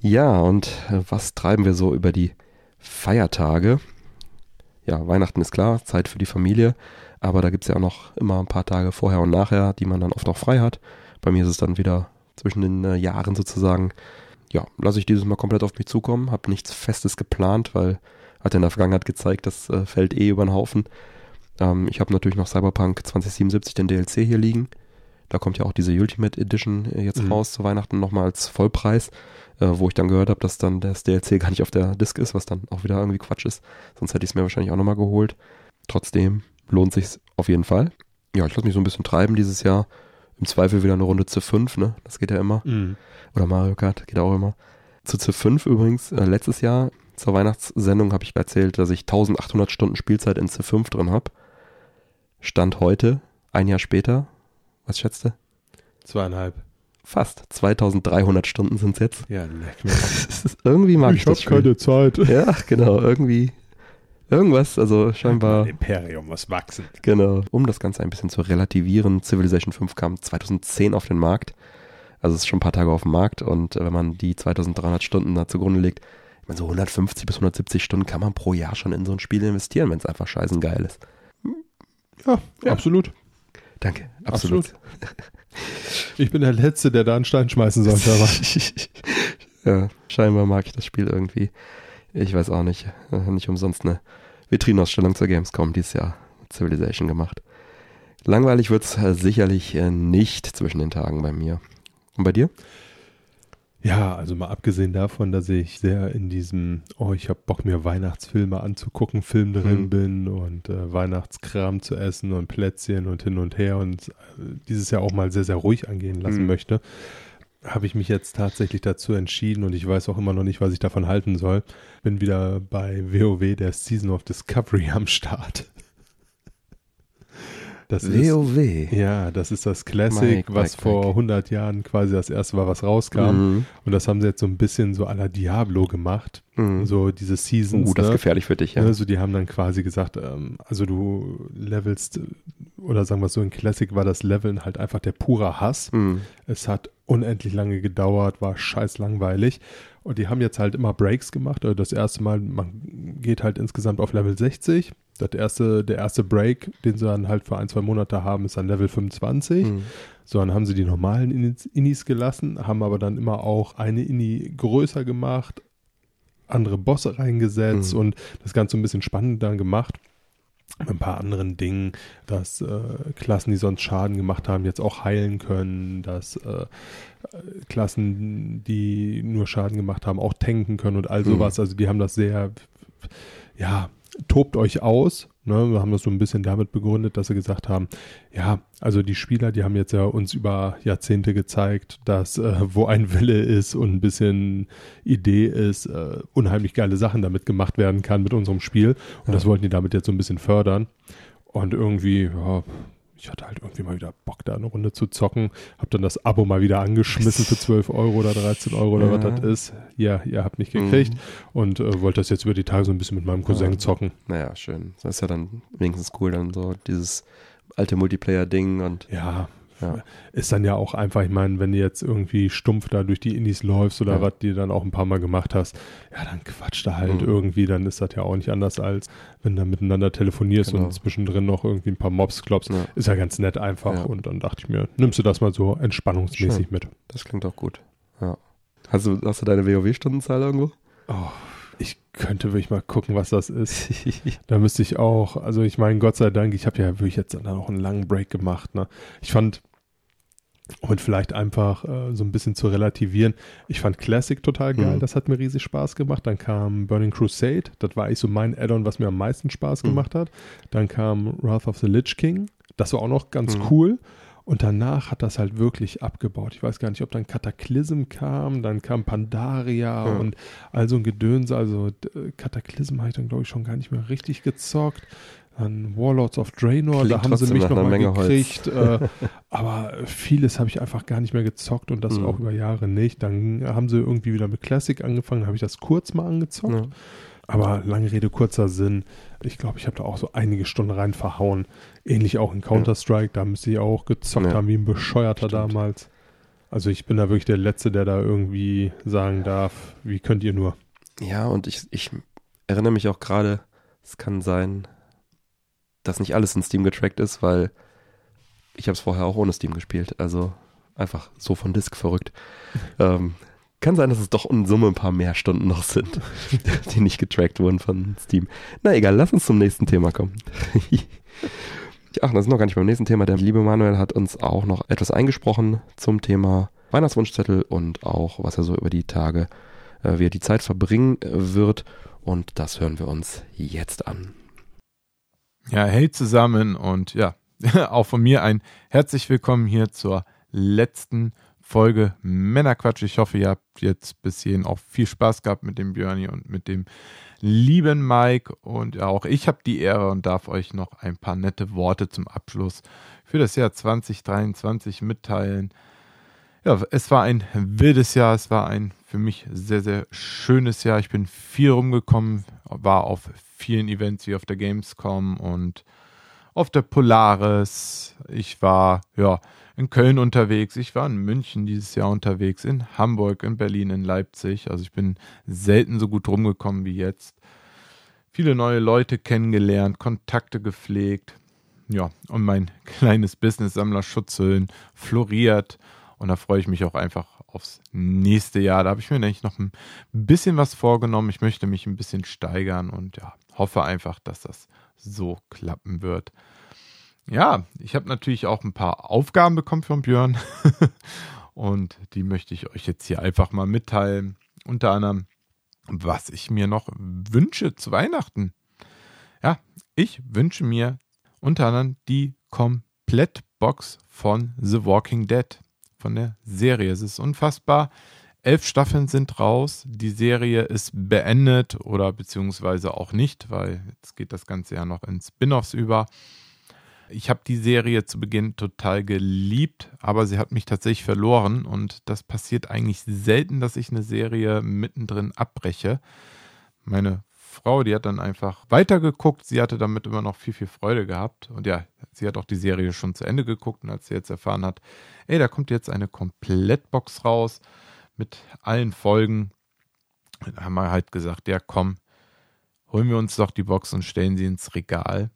ja, und was treiben wir so über die Feiertage? Ja, Weihnachten ist klar, Zeit für die Familie. Aber da gibt es ja auch noch immer ein paar Tage vorher und nachher, die man dann oft auch frei hat. Bei mir ist es dann wieder zwischen den äh, Jahren sozusagen. Ja, lasse ich dieses Mal komplett auf mich zukommen. Habe nichts Festes geplant, weil hat in der Vergangenheit gezeigt, das äh, fällt eh über den Haufen. Ähm, ich habe natürlich noch Cyberpunk 2077, den DLC hier liegen. Da kommt ja auch diese Ultimate Edition äh, jetzt Mhm. raus zu Weihnachten nochmal als Vollpreis, äh, wo ich dann gehört habe, dass dann das DLC gar nicht auf der Disk ist, was dann auch wieder irgendwie Quatsch ist. Sonst hätte ich es mir wahrscheinlich auch nochmal geholt. Trotzdem lohnt sich's auf jeden Fall. ja, ich lasse mich so ein bisschen treiben dieses Jahr. Im Zweifel wieder eine Runde zu 5, ne? Das geht ja immer. Mhm. Oder Mario Kart, geht auch immer. Zu Civ 5 übrigens, äh, letztes Jahr zur Weihnachtssendung habe ich erzählt, dass ich 1800 Stunden Spielzeit in Civ 5 drin habe. Stand heute, ein Jahr später, was schätzt du? Zweieinhalb. Fast. 2300 Stunden sind es jetzt. Ja, leck mir. [laughs] irgendwie mag ich, ich das habe keine Zeit. Ja, genau, irgendwie. Irgendwas, also scheinbar. Imperium muss wachsen. Genau. Um das Ganze ein bisschen zu relativieren, Civilization 5 kam 2010 auf den Markt. Also es ist schon ein paar Tage auf dem Markt und äh, wenn man die 2300 Stunden da zugrunde legt, ich meine, so 150 bis 170 Stunden kann man pro Jahr schon in so ein Spiel investieren, wenn es einfach scheißen geil ist. Ja, Ja. absolut. Danke, absolut. Ich bin der Letzte, der da einen Stein schmeißen sollte. Aber [laughs] ja, scheinbar mag ich das Spiel irgendwie. Ich weiß auch nicht. Äh, [laughs] Nicht umsonst eine Vitrinausstellung zur Gamescom dieses Jahr Civilization gemacht. Langweilig wird es sicherlich äh, nicht zwischen den Tagen bei mir. Und bei dir? ja, also mal abgesehen davon, dass ich sehr in diesem, oh, ich habe Bock mir Weihnachtsfilme anzugucken, Film drin Mhm. bin und äh, Weihnachtskram zu essen und Plätzchen und hin und her und äh, dieses Jahr auch mal sehr, sehr ruhig angehen lassen Mhm. möchte, habe ich mich jetzt tatsächlich dazu entschieden und ich weiß auch immer noch nicht, was ich davon halten soll. Bin wieder bei WoW, der Season of Discovery am Start. Das ist, WoW. ja, das ist das Classic, Mike, was Mike, vor Mike. 100 Jahren quasi das erste war, was rauskam. Mhm. Und das haben sie jetzt so ein bisschen so à la Diablo gemacht. Mhm. So diese Seasons. Uh, das ist ne? gefährlich für dich, ja. Also die haben dann quasi gesagt, ähm, also du levelst, oder sagen wir es so, in Classic war das Leveln halt einfach der pure Hass. Mhm. Es hat unendlich lange gedauert, war scheiß langweilig. Und die haben jetzt halt immer Breaks gemacht. Also das erste Mal, man geht halt insgesamt auf Level 60. Das erste, der erste Break, den sie dann halt für ein, zwei Monate haben, ist dann Level 25. Mhm. So, dann haben sie die normalen Inis, Inis gelassen, haben aber dann immer auch eine Ini größer gemacht, andere Bosse reingesetzt Mhm. und das Ganze ein bisschen spannender gemacht. Mit ein paar anderen Dingen, dass äh, Klassen, die sonst Schaden gemacht haben, jetzt auch heilen können, dass äh, Klassen, die nur Schaden gemacht haben, auch tanken können und all Mhm. sowas. Also die haben das sehr, ja, tobt euch aus. Ne? Wir haben das so ein bisschen damit begründet, dass sie gesagt haben, ja, also die Spieler, die haben jetzt ja uns über Jahrzehnte gezeigt, dass äh, wo ein Wille ist und ein bisschen Idee ist, äh, unheimlich geile Sachen damit gemacht werden kann mit unserem Spiel. Und Ja. das wollten die damit jetzt so ein bisschen fördern. Und irgendwie, ja, ich hatte halt irgendwie mal wieder Bock, da eine Runde zu zocken. Hab dann das Abo mal wieder angeschmissen für 12 Euro oder 13 Euro oder Ja. was das ist. Ja, ihr habt mich gekriegt Mhm. und äh, wollte das jetzt über die Tage so ein bisschen mit meinem Cousin Ja. zocken. Naja, schön. Das ist ja dann wenigstens cool, dann so dieses alte Multiplayer-Ding und Ja, Ja. ist dann ja auch einfach, ich meine, wenn du jetzt irgendwie stumpf da durch die Indies läufst oder Ja. was die dann auch ein paar Mal gemacht hast, ja, dann quatscht da halt Mhm. irgendwie, dann ist das ja auch nicht anders als wenn du miteinander telefonierst Genau. und zwischendrin noch irgendwie ein paar Mobs klopfst. ja, Ist ja ganz nett einfach und dann dachte ich mir, nimmst du das mal so entspannungsmäßig Schön. mit. das klingt auch gut. Ja. Hast du, hast du deine WoW-Stundenzahl irgendwo? Oh, ich könnte wirklich mal gucken, was das ist. [laughs] Da müsste ich auch, also ich meine, Gott sei Dank, ich habe ja wirklich jetzt dann auch einen langen Break gemacht. Ne? Ich fand, und vielleicht einfach äh, so ein bisschen zu relativieren, ich fand Classic total geil, Mhm. das hat mir riesig Spaß gemacht. Dann kam Burning Crusade, das war eigentlich so mein Add-on, was mir am meisten Spaß Mhm. gemacht hat. Dann kam Wrath of the Lich King, das war auch noch ganz Mhm. cool. Und danach hat das halt wirklich abgebaut. Ich weiß gar nicht, ob dann Cataclysm kam, dann kam Pandaria Ja. und also ein Gedöns. Also d- Cataclysm habe ich dann, glaube ich, schon gar nicht mehr richtig gezockt. Dann Warlords of Draenor, Klingt da haben sie mich nach noch einer mal Menge Holz. gekriegt. äh, [laughs] aber vieles habe ich einfach gar nicht mehr gezockt und das Mhm. auch über Jahre nicht. Dann haben sie irgendwie wieder mit Classic angefangen, habe ich das kurz mal angezockt. Ja. Aber lange Rede, kurzer Sinn. Ich glaube, ich habe da auch so einige Stunden rein verhauen. Ähnlich auch in Counter-Strike, da müsste ich auch gezockt Ja. haben wie ein Bescheuerter Stimmt. damals. Also ich bin da wirklich der Letzte, der da irgendwie sagen darf, wie könnt ihr nur. Ja, und ich, ich erinnere mich auch gerade, es kann sein, dass nicht alles in Steam getrackt ist, weil ich habe es vorher auch ohne Steam gespielt. Also einfach so von Disk verrückt. [laughs] ähm, kann sein, dass es doch in Summe ein paar mehr Stunden noch sind, [laughs] die nicht getrackt wurden von Steam. Na egal, lass uns zum nächsten Thema kommen. [laughs] Ach, das ist noch gar nicht beim nächsten Thema. Der liebe Manuel hat uns auch noch etwas eingesprochen zum Thema Weihnachtswunschzettel und auch, was er so über die Tage, äh, wie er die Zeit verbringen äh, wird. Und das hören wir uns jetzt an. Ja, hey zusammen und ja, [laughs] auch von mir ein herzlich willkommen hier zur letzten Folge Männerquatsch. Ich hoffe, ihr habt jetzt bis hierhin auch viel Spaß gehabt mit dem Björni und mit dem lieben Mike. Und ja, auch ich habe die Ehre und darf euch noch ein paar nette Worte zum Abschluss für das Jahr 2023 mitteilen. Ja, es war ein wildes Jahr, es war ein für mich sehr, sehr schönes Jahr. Ich bin viel rumgekommen, war auf vielen Events wie auf der Gamescom und auf der Polaris. Ich war, ja, in Köln unterwegs, ich war in München dieses Jahr unterwegs, in Hamburg, in Berlin, in Leipzig. Also ich bin selten so gut rumgekommen wie jetzt. Viele neue Leute kennengelernt, Kontakte gepflegt. Ja, und mein [laughs] kleines Business Sammler Schutzhüllen floriert. Und da freue ich mich auch einfach aufs nächste Jahr. Da habe ich mir nämlich noch ein bisschen was vorgenommen. Ich möchte mich ein bisschen steigern und ja, hoffe einfach, dass das so klappen wird. Ja, ich habe natürlich auch ein paar Aufgaben bekommen von Björn [laughs] und die möchte ich euch jetzt hier einfach mal mitteilen. Unter anderem, was ich mir noch wünsche zu Weihnachten. Ja, ich wünsche mir unter anderem die Komplettbox von The Walking Dead, von der Serie. Es ist unfassbar. Elf Staffeln sind raus. Die Serie ist beendet oder beziehungsweise auch nicht, weil jetzt geht das Ganze ja noch in Spin-offs über. Ich habe die Serie zu Beginn total geliebt, aber sie hat mich tatsächlich verloren und das passiert eigentlich selten, dass ich eine Serie mittendrin abbreche. Meine Frau, die hat dann einfach weitergeguckt. Sie hatte damit immer noch viel, viel Freude gehabt. Und ja, sie hat auch die Serie schon zu Ende geguckt. Und als sie jetzt erfahren hat, ey, da kommt jetzt eine Komplettbox raus mit allen Folgen, haben wir halt gesagt, ja, komm, holen wir uns doch die Box und stellen sie ins Regal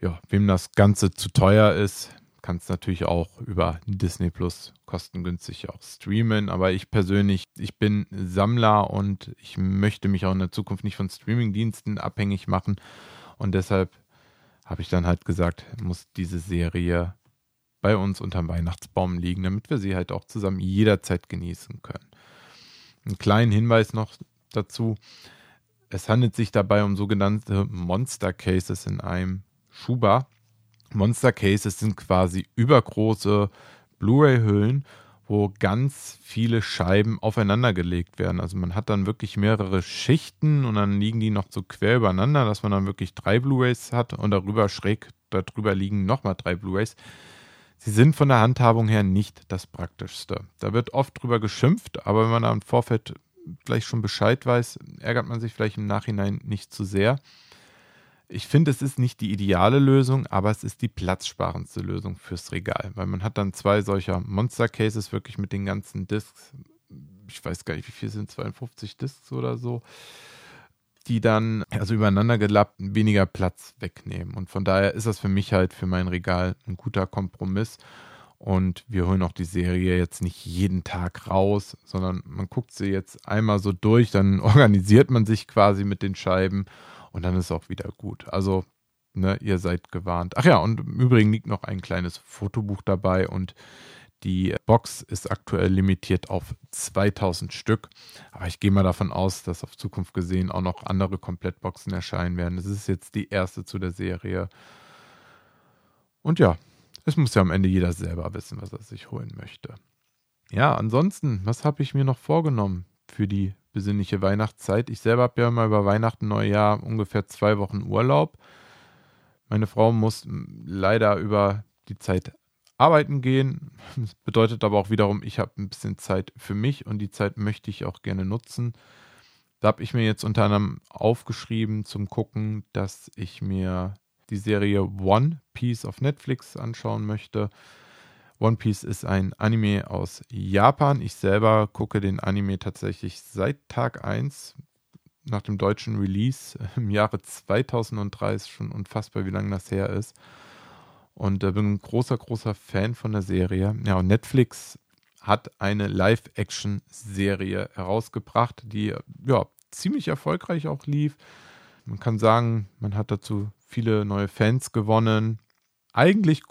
ja, wem das Ganze zu teuer ist, kann es natürlich auch über Disney Plus kostengünstig auch streamen. Aber ich persönlich, ich bin Sammler und ich möchte mich auch in der Zukunft nicht von Streamingdiensten abhängig machen. Und deshalb habe ich dann halt gesagt, muss diese Serie bei uns unterm Weihnachtsbaum liegen, damit wir sie halt auch zusammen jederzeit genießen können. Einen kleinen Hinweis noch dazu. Es handelt sich dabei um sogenannte Monster Cases in einem Schuba. Monster Cases sind quasi übergroße Blu-ray-Hüllen, wo ganz viele Scheiben aufeinander gelegt werden. Also man hat dann wirklich mehrere Schichten und dann liegen die noch so quer übereinander, dass man dann wirklich drei Blu-rays hat und darüber schräg darüber liegen nochmal drei Blu-rays. Sie sind von der Handhabung her nicht das Praktischste. Da wird oft drüber geschimpft, aber wenn man da im Vorfeld vielleicht schon Bescheid weiß, ärgert man sich vielleicht im Nachhinein nicht zu sehr. Ich finde, es ist nicht die ideale Lösung, aber es ist die platzsparendste Lösung fürs Regal, weil man hat dann zwei solcher Monster-Cases wirklich mit den ganzen Discs. Ich weiß gar nicht, wie viel sind 52 Discs oder so, die dann also übereinander gelappt weniger Platz wegnehmen. Und von daher ist das für mich halt für mein Regal ein guter Kompromiss. Und wir holen auch die Serie jetzt nicht jeden Tag raus, sondern man guckt sie jetzt einmal so durch, dann [laughs] organisiert man sich quasi mit den Scheiben und dann ist auch wieder gut. Also, ne, ihr seid gewarnt. Ach ja, und im Übrigen liegt noch ein kleines Fotobuch dabei und die Box ist aktuell limitiert auf 2000 Stück. Aber ich gehe mal davon aus, dass auf Zukunft gesehen auch noch andere Komplettboxen erscheinen werden. Es ist jetzt die erste zu der Serie. Und ja, es muss ja am Ende jeder selber wissen, was er sich holen möchte. Ja, ansonsten, was habe ich mir noch vorgenommen für die besinnliche Weihnachtszeit. Ich selber habe ja mal über Weihnachten, Neujahr ungefähr zwei Wochen Urlaub. Meine Frau muss leider über die Zeit arbeiten gehen. Das bedeutet aber auch wiederum, ich habe ein bisschen Zeit für mich und die Zeit möchte ich auch gerne nutzen. Da habe ich mir jetzt unter anderem aufgeschrieben zum Gucken, dass ich mir die Serie One Piece auf Netflix anschauen möchte. One Piece ist ein Anime aus Japan. Ich selber gucke den Anime tatsächlich seit Tag 1 nach dem deutschen Release [laughs] im Jahre 2003. Ist schon unfassbar, wie lange das her ist. Und äh, bin ein großer, großer Fan von der Serie. Ja, und Netflix hat eine Live-Action-Serie herausgebracht, die ja ziemlich erfolgreich auch lief. Man kann sagen, man hat dazu viele neue Fans gewonnen. Eigentlich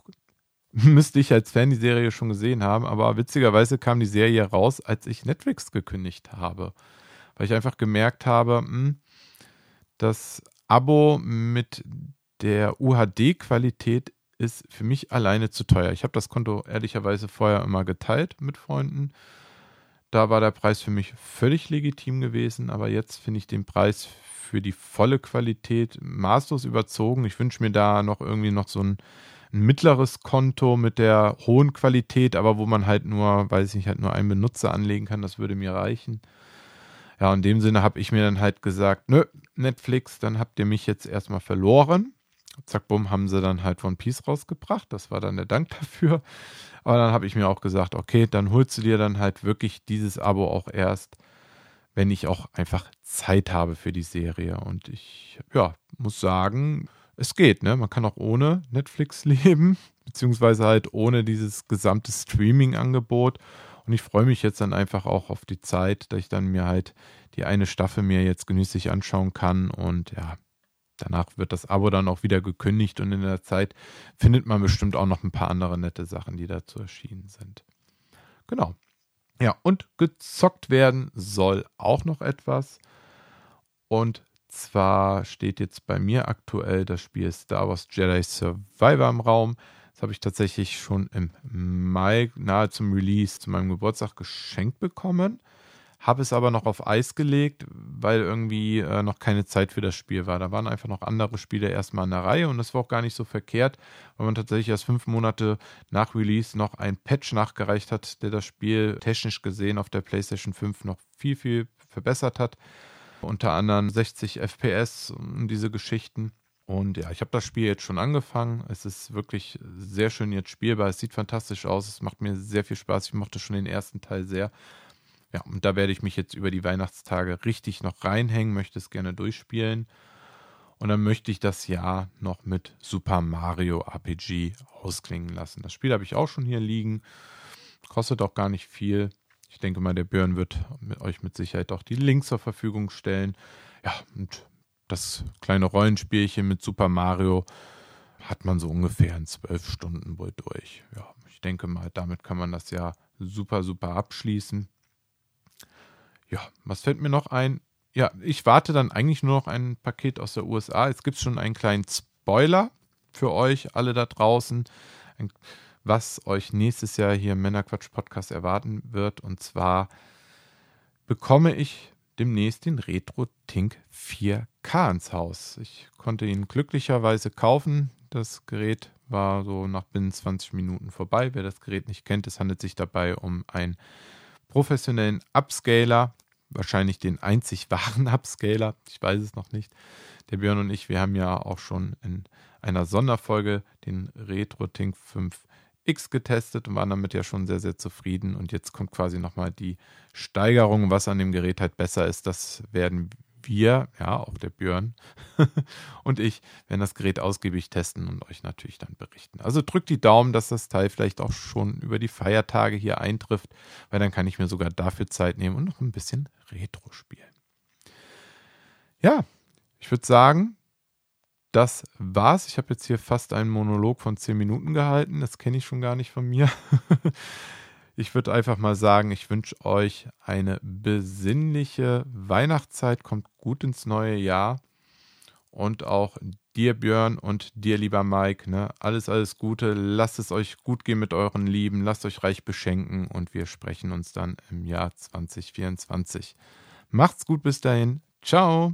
[laughs] müsste ich als Fan die Serie schon gesehen haben, aber witzigerweise kam die Serie raus, als ich Netflix gekündigt habe. Weil ich einfach gemerkt habe, hm, das Abo mit der UHD-Qualität ist für mich alleine zu teuer. Ich habe das Konto ehrlicherweise vorher immer geteilt mit Freunden. Da war der Preis für mich völlig legitim gewesen, aber jetzt finde ich den Preis für die volle Qualität maßlos überzogen. Ich wünsche mir da noch irgendwie noch so ein, ein, mittleres Konto mit der hohen Qualität, aber wo man halt nur, weiß ich nicht, halt nur einen Benutzer anlegen kann. Das würde mir reichen. Ja, in dem Sinne habe ich mir dann halt gesagt, nö, Netflix, dann habt ihr mich jetzt erstmal verloren. Zack, bumm, haben sie dann halt One Piece rausgebracht. Das war dann der Dank [laughs] dafür. Aber dann habe ich mir auch gesagt, okay, dann holst du dir dann halt wirklich dieses Abo auch erst, wenn ich auch einfach Zeit habe für die Serie. Und ich, ja, muss sagen, es geht, ne? Man kann auch ohne Netflix [laughs] leben, beziehungsweise halt ohne dieses gesamte Streaming-Angebot. Und ich freue mich jetzt dann einfach auch auf die Zeit, dass ich dann mir halt die eine Staffel mir jetzt genüsslich anschauen kann. Und ja, danach wird das Abo dann auch wieder gekündigt und in der Zeit findet man bestimmt auch noch ein paar andere nette Sachen, die dazu erschienen sind. Genau. Ja, und gezockt werden soll auch noch etwas. Und zwar steht jetzt bei mir aktuell das Spiel Star Wars Jedi Survivor im Raum. Das habe ich tatsächlich schon im Mai nahe zum Release zu meinem Geburtstag geschenkt bekommen habe es aber noch auf Eis gelegt, weil irgendwie äh, noch keine Zeit für das Spiel war. Da waren einfach noch andere Spiele erstmal in der Reihe und das war auch gar nicht so verkehrt, weil man tatsächlich erst fünf Monate nach Release noch ein Patch nachgereicht hat, der das Spiel technisch gesehen auf der PlayStation 5 noch viel, viel verbessert hat. Unter anderem 60 FPS und diese Geschichten. Und ja, ich habe das Spiel jetzt schon angefangen. Es ist wirklich sehr schön jetzt spielbar. Es sieht fantastisch aus. Es macht mir sehr viel Spaß. Ich mochte schon den ersten Teil sehr. Ja, und da werde ich mich jetzt über die Weihnachtstage richtig noch reinhängen, möchte es gerne durchspielen. Und dann möchte ich das Jahr noch mit Super Mario RPG ausklingen lassen. Das Spiel habe ich auch schon hier liegen. Kostet auch gar nicht viel. Ich denke mal, der Björn wird euch mit Sicherheit auch die Links zur Verfügung stellen. Ja, und das kleine Rollenspielchen mit Super Mario hat man so ungefähr in zwölf Stunden wohl durch. Ja, ich denke mal, damit kann man das Jahr super, super abschließen. Ja, was fällt mir noch ein? Ja, ich warte dann eigentlich nur noch ein Paket aus der USA. Jetzt gibt es schon einen kleinen Spoiler für euch alle da draußen, was euch nächstes Jahr hier im Männerquatsch Podcast erwarten wird. Und zwar bekomme ich demnächst den Retro Tink 4K ins Haus. Ich konnte ihn glücklicherweise kaufen. Das Gerät war so nach binnen 20 Minuten vorbei. Wer das Gerät nicht kennt, es handelt sich dabei um ein professionellen Upscaler, wahrscheinlich den einzig wahren [laughs] Upscaler, ich weiß es noch nicht. Der Björn und ich, wir haben ja auch schon in einer Sonderfolge den RetroTink 5X getestet und waren damit ja schon sehr, sehr zufrieden. Und jetzt kommt quasi nochmal die Steigerung, was an dem Gerät halt besser ist. Das werden wir, ja, auch der Björn [laughs] und ich, werden das Gerät ausgiebig testen und euch natürlich dann berichten. Also drückt die Daumen, dass das Teil vielleicht auch schon über die Feiertage hier eintrifft, weil dann kann ich mir sogar dafür Zeit nehmen und noch ein bisschen Retro spielen. Ja, ich würde sagen, das war's. Ich habe jetzt hier fast einen Monolog von 10 Minuten gehalten. Das kenne ich schon gar nicht von mir. [laughs] Ich würde einfach mal sagen, ich wünsche euch eine besinnliche Weihnachtszeit, kommt gut ins neue Jahr und auch dir Björn und dir lieber Mike, ne? Alles alles Gute, lasst es euch gut gehen mit euren Lieben, lasst euch reich beschenken und wir sprechen uns dann im Jahr 2024. Macht's gut bis dahin. Ciao.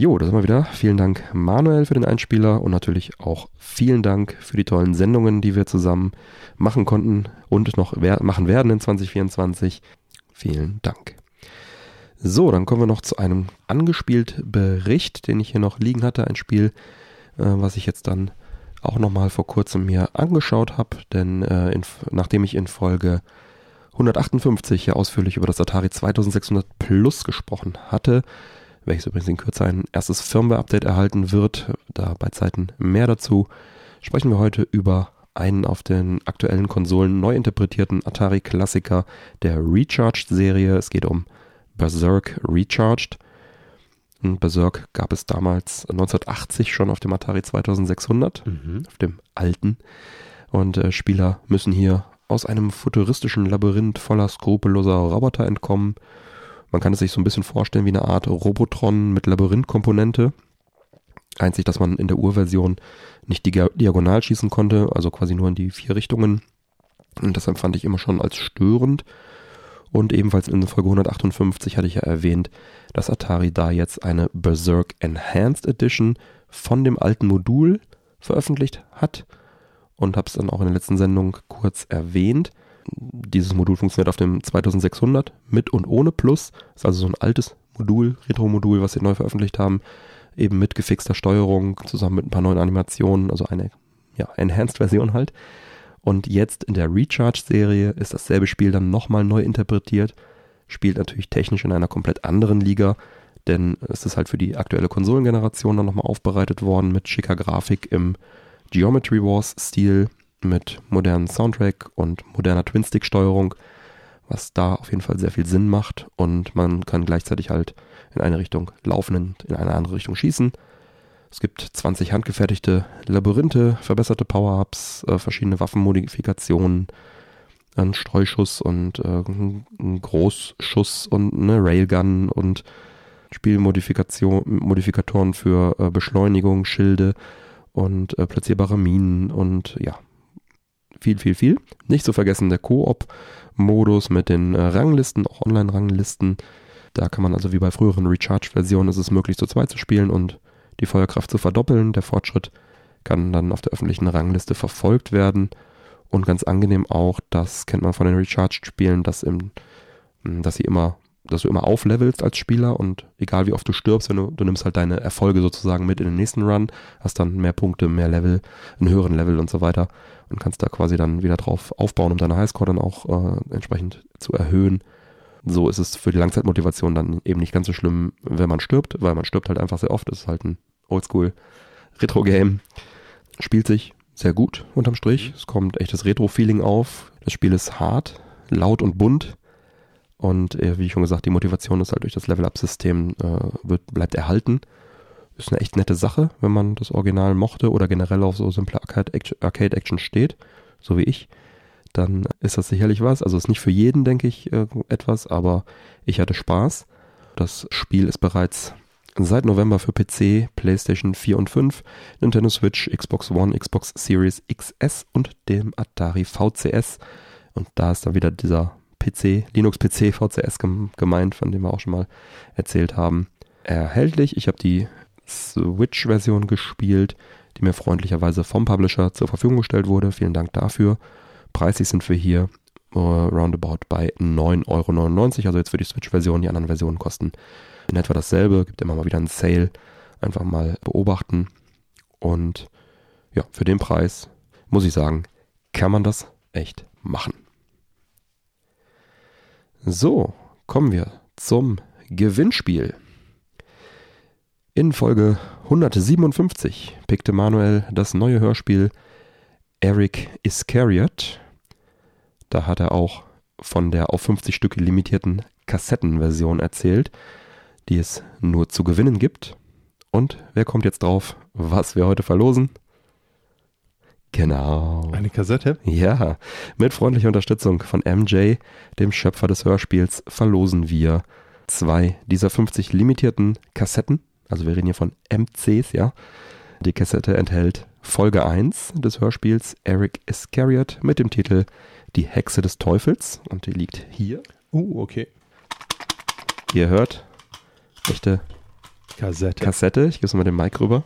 Jo, da sind wir wieder. Vielen Dank Manuel für den Einspieler und natürlich auch vielen Dank für die tollen Sendungen, die wir zusammen machen konnten und noch machen werden in 2024. Vielen Dank. So, dann kommen wir noch zu einem angespielt Bericht, den ich hier noch liegen hatte. Ein Spiel, äh, was ich jetzt dann auch nochmal vor kurzem mir angeschaut habe, denn äh, in, nachdem ich in Folge 158 ja ausführlich über das Atari 2600 Plus gesprochen hatte, welches übrigens in Kürze ein erstes Firmware-Update erhalten wird. Da bei Zeiten mehr dazu. Sprechen wir heute über einen auf den aktuellen Konsolen neu interpretierten Atari-Klassiker der Recharged-Serie. Es geht um Berserk Recharged. Und Berserk gab es damals 1980 schon auf dem Atari 2600, mhm. auf dem alten. Und äh, Spieler müssen hier aus einem futuristischen Labyrinth voller skrupelloser Roboter entkommen man kann es sich so ein bisschen vorstellen wie eine Art Robotron mit Labyrinthkomponente. Einzig, dass man in der Urversion nicht diagonal schießen konnte, also quasi nur in die vier Richtungen. Und das empfand ich immer schon als störend. Und ebenfalls in Folge 158 hatte ich ja erwähnt, dass Atari da jetzt eine Berserk Enhanced Edition von dem alten Modul veröffentlicht hat. Und habe es dann auch in der letzten Sendung kurz erwähnt. Dieses Modul funktioniert auf dem 2600 mit und ohne Plus. Ist also so ein altes Modul, Retro-Modul, was sie neu veröffentlicht haben. Eben mit gefixter Steuerung, zusammen mit ein paar neuen Animationen, also eine ja, Enhanced-Version halt. Und jetzt in der Recharge-Serie ist dasselbe Spiel dann nochmal neu interpretiert. Spielt natürlich technisch in einer komplett anderen Liga, denn es ist halt für die aktuelle Konsolengeneration dann nochmal aufbereitet worden mit schicker Grafik im Geometry Wars-Stil, mit modernen Soundtrack und moderner Twin-Stick-Steuerung, was da auf jeden Fall sehr viel Sinn macht und man kann gleichzeitig halt in eine Richtung laufen und in eine andere Richtung schießen. Es gibt 20 handgefertigte Labyrinthe, verbesserte Power-Ups, äh, verschiedene Waffenmodifikationen, einen Streuschuss und äh, einen Großschuss und eine Railgun und Spielmodifikation, Modifikatoren für äh, Beschleunigung, Schilde und äh, platzierbare Minen und ja, viel, viel, viel. Nicht zu vergessen der Koop-Modus mit den äh, Ranglisten, auch Online-Ranglisten. Da kann man also wie bei früheren Recharge-Versionen ist es möglich, zu zweit zu spielen und die Feuerkraft zu verdoppeln. Der Fortschritt kann dann auf der öffentlichen Rangliste verfolgt werden. Und ganz angenehm auch, das kennt man von den Recharged-Spielen, dass, dass sie immer, dass du immer auflevelst als Spieler und egal wie oft du stirbst, wenn du, du nimmst halt deine Erfolge sozusagen mit in den nächsten Run, hast dann mehr Punkte, mehr Level, einen höheren Level und so weiter und kannst da quasi dann wieder drauf aufbauen, um deine Highscore dann auch äh, entsprechend zu erhöhen. So ist es für die Langzeitmotivation dann eben nicht ganz so schlimm, wenn man stirbt, weil man stirbt halt einfach sehr oft. Das ist halt ein Oldschool Retro-Game. Spielt sich sehr gut unterm Strich. Es kommt echtes Retro-Feeling auf. Das Spiel ist hart, laut und bunt. Und äh, wie schon gesagt, die Motivation ist halt durch das Level-Up-System äh, bleibt erhalten. Ist eine echt nette Sache, wenn man das Original mochte oder generell auf so simple Arcade-Action steht, so wie ich. Dann ist das sicherlich was. Also ist nicht für jeden, denke ich, äh, etwas, aber ich hatte Spaß. Das Spiel ist bereits seit November für PC, PlayStation 4 und 5, Nintendo Switch, Xbox One, Xbox Series XS und dem Atari VCS. Und da ist dann wieder dieser PC, Linux PC VCS gemeint, von dem wir auch schon mal erzählt haben. Erhältlich. Ich habe die Switch-Version gespielt, die mir freundlicherweise vom Publisher zur Verfügung gestellt wurde. Vielen Dank dafür. Preislich sind wir hier uh, roundabout bei 9,99 Euro. Also jetzt für die Switch-Version. Die anderen Versionen kosten in etwa dasselbe. Gibt immer mal wieder einen Sale. Einfach mal beobachten. Und ja, für den Preis muss ich sagen, kann man das echt machen. So, kommen wir zum Gewinnspiel. In Folge 157 pickte Manuel das neue Hörspiel Eric Iscariot. Da hat er auch von der auf 50 Stücke limitierten Kassettenversion erzählt, die es nur zu gewinnen gibt. Und wer kommt jetzt drauf, was wir heute verlosen? Genau. Eine Kassette? Ja, mit freundlicher Unterstützung von MJ, dem Schöpfer des Hörspiels, verlosen wir zwei dieser 50 limitierten Kassetten. Also wir reden hier von MCs, ja. Die Kassette enthält Folge 1 des Hörspiels Eric Iscariot mit dem Titel Die Hexe des Teufels und die liegt hier. Uh, okay. Ihr hört echte Kassette. Kassette. Ich gebe mal den Mic rüber.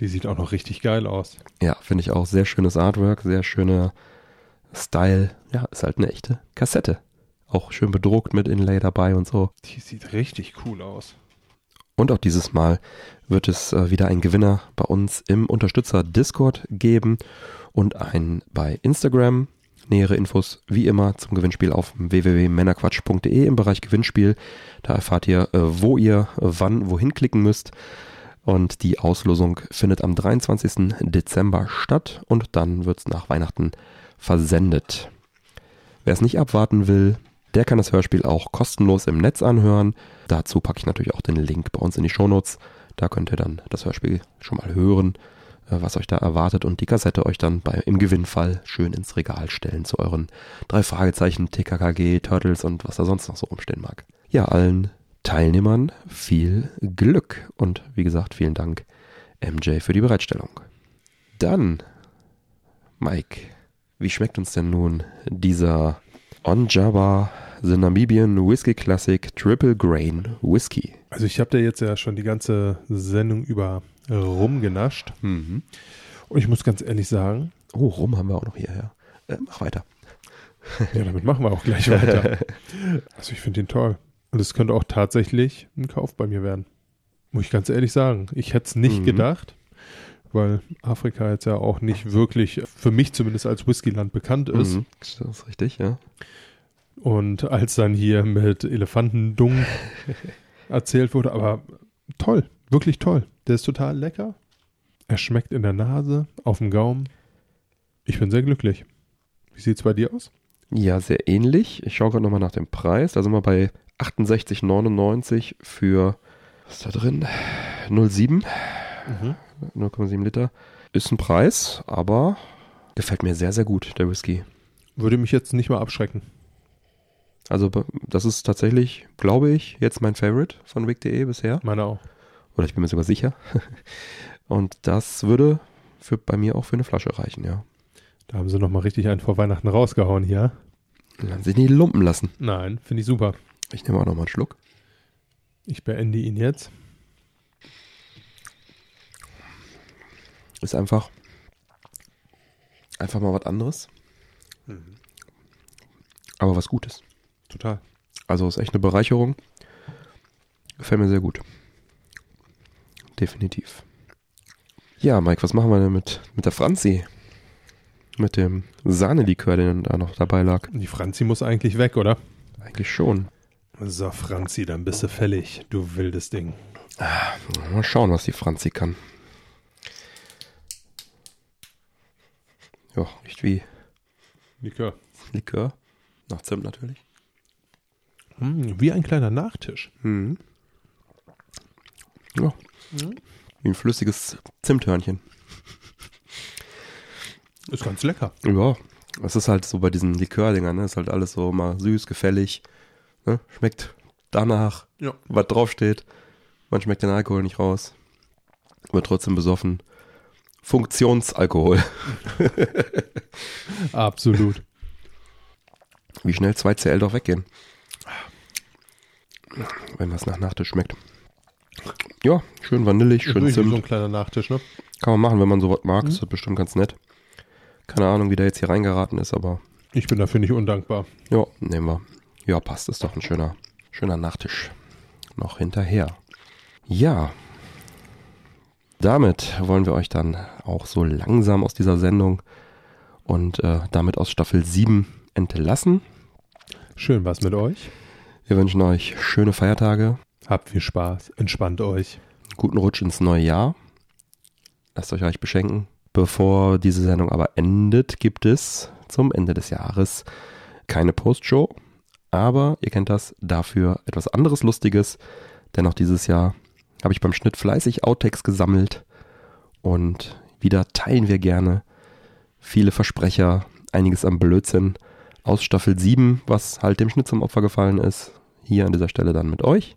Die sieht auch noch richtig geil aus. Ja, finde ich auch. Sehr schönes Artwork, sehr schöner Style. Ja, ist halt eine echte Kassette. Auch schön bedruckt mit Inlay dabei und so. Die sieht richtig cool aus. Und auch dieses Mal wird es äh, wieder einen Gewinner bei uns im Unterstützer Discord geben und einen bei Instagram. Nähere Infos wie immer zum Gewinnspiel auf www.männerquatsch.de im Bereich Gewinnspiel. Da erfahrt ihr, äh, wo ihr wann wohin klicken müsst. Und die Auslosung findet am 23. Dezember statt und dann wird es nach Weihnachten versendet. Wer es nicht abwarten will, der kann das Hörspiel auch kostenlos im Netz anhören. Dazu packe ich natürlich auch den Link bei uns in die Shownotes. Da könnt ihr dann das Hörspiel schon mal hören, was euch da erwartet und die Kassette euch dann bei, im Gewinnfall schön ins Regal stellen zu euren drei Fragezeichen, TKKG, Turtles und was da sonst noch so rumstehen mag. Ja, allen Teilnehmern viel Glück und wie gesagt, vielen Dank MJ für die Bereitstellung. Dann, Mike, wie schmeckt uns denn nun dieser On Java The Namibian Whiskey Classic Triple Grain Whisky? Also ich habe da jetzt ja schon die ganze Sendung über rumgenascht. Mhm. Und ich muss ganz ehrlich sagen, Oh, Rum haben wir auch noch hierher. Äh, mach weiter. ja, damit machen wir auch gleich weiter. [laughs] Also ich finde den toll. Und es könnte auch tatsächlich ein Kauf bei mir werden. Muss ich ganz ehrlich sagen. Ich hätte es nicht Mhm. gedacht, weil Afrika jetzt ja auch nicht wirklich, für mich zumindest als Whiskyland bekannt ist. Mhm. Das ist richtig, ja. Und als dann hier mit Elefantendung [laughs] erzählt wurde, aber toll, wirklich toll. Der ist total lecker. Er schmeckt in der Nase, auf dem Gaumen. Ich bin sehr glücklich. Wie sieht's bei dir aus? Ja, sehr ähnlich. Ich schaue gerade nochmal nach dem Preis. Da sind wir bei 68,99 für, was ist da drin? 0,7, 0,7 Liter. Ist ein Preis, aber gefällt mir sehr, sehr gut, der Whisky. Würde mich jetzt nicht mal abschrecken. Also das ist tatsächlich, glaube ich, jetzt mein Favorite von Wick.de bisher. Meine auch. Oder ich bin mir sogar sicher. Und das würde für, bei mir auch für eine Flasche reichen, ja. Da haben sie nochmal richtig einen vor Weihnachten rausgehauen hier. Dann sich nicht lumpen lassen. Nein, finde ich super. Ich nehme auch nochmal einen Schluck. Ich beende ihn jetzt. Ist einfach, einfach mal was anderes. Aber was Gutes. Total. Also ist echt eine Bereicherung. Gefällt mir sehr gut. Definitiv. Ja, Mike, was machen wir denn mit, mit der Franzi? Mit dem Sahnelikör, der da noch dabei lag. Die Franzi muss eigentlich weg, oder? Eigentlich schon. So, Franzi, dann bist du fällig, du wildes Ding. Mal schauen, was die Franzi kann. Ja, riecht wie Likör. Likör. Nach Zimt natürlich. Hm, wie ein kleiner Nachtisch. Mhm. Ja. Wie ein flüssiges Zimthörnchen. Ist ganz lecker. Ja, es ist halt so bei diesen Likördingern, ne? Ist halt alles so mal süß, gefällig. Ne? Schmeckt danach, Ja. was draufsteht. Man schmeckt den Alkohol nicht raus. Wird trotzdem besoffen. Funktionsalkohol. [laughs] Absolut. Wie schnell 2CL doch weggehen. Wenn was nach Nachtisch schmeckt. Ja, schön vanillig, schön wirklich so Zimt. ein kleiner Nachtisch, ne? Kann man machen, wenn man sowas mag. Mhm. Ist das bestimmt ganz nett. Keine Ahnung, wie der jetzt hier reingeraten ist, aber Ich bin dafür nicht undankbar. ja, nehmen wir. Ja, passt. Ist doch ein schöner, schöner Nachtisch. Noch hinterher. Ja. Damit wollen wir euch dann auch so langsam aus dieser Sendung und äh, damit aus Staffel 7 entlassen. Schön was mit euch. Wir wünschen euch schöne Feiertage, Habt viel Spaß. Entspannt euch. guten Rutsch ins neue Jahr. Lasst euch reich beschenken. Bevor diese Sendung aber endet, gibt es zum Ende des Jahres keine Postshow. Aber ihr kennt das, dafür etwas anderes Lustiges. Denn auch dieses Jahr habe ich beim Schnitt fleißig Outtakes gesammelt. Und wieder teilen wir gerne viele Versprecher, einiges am Blödsinn aus Staffel 7, was halt dem Schnitt zum Opfer gefallen ist. Hier an dieser Stelle dann mit euch.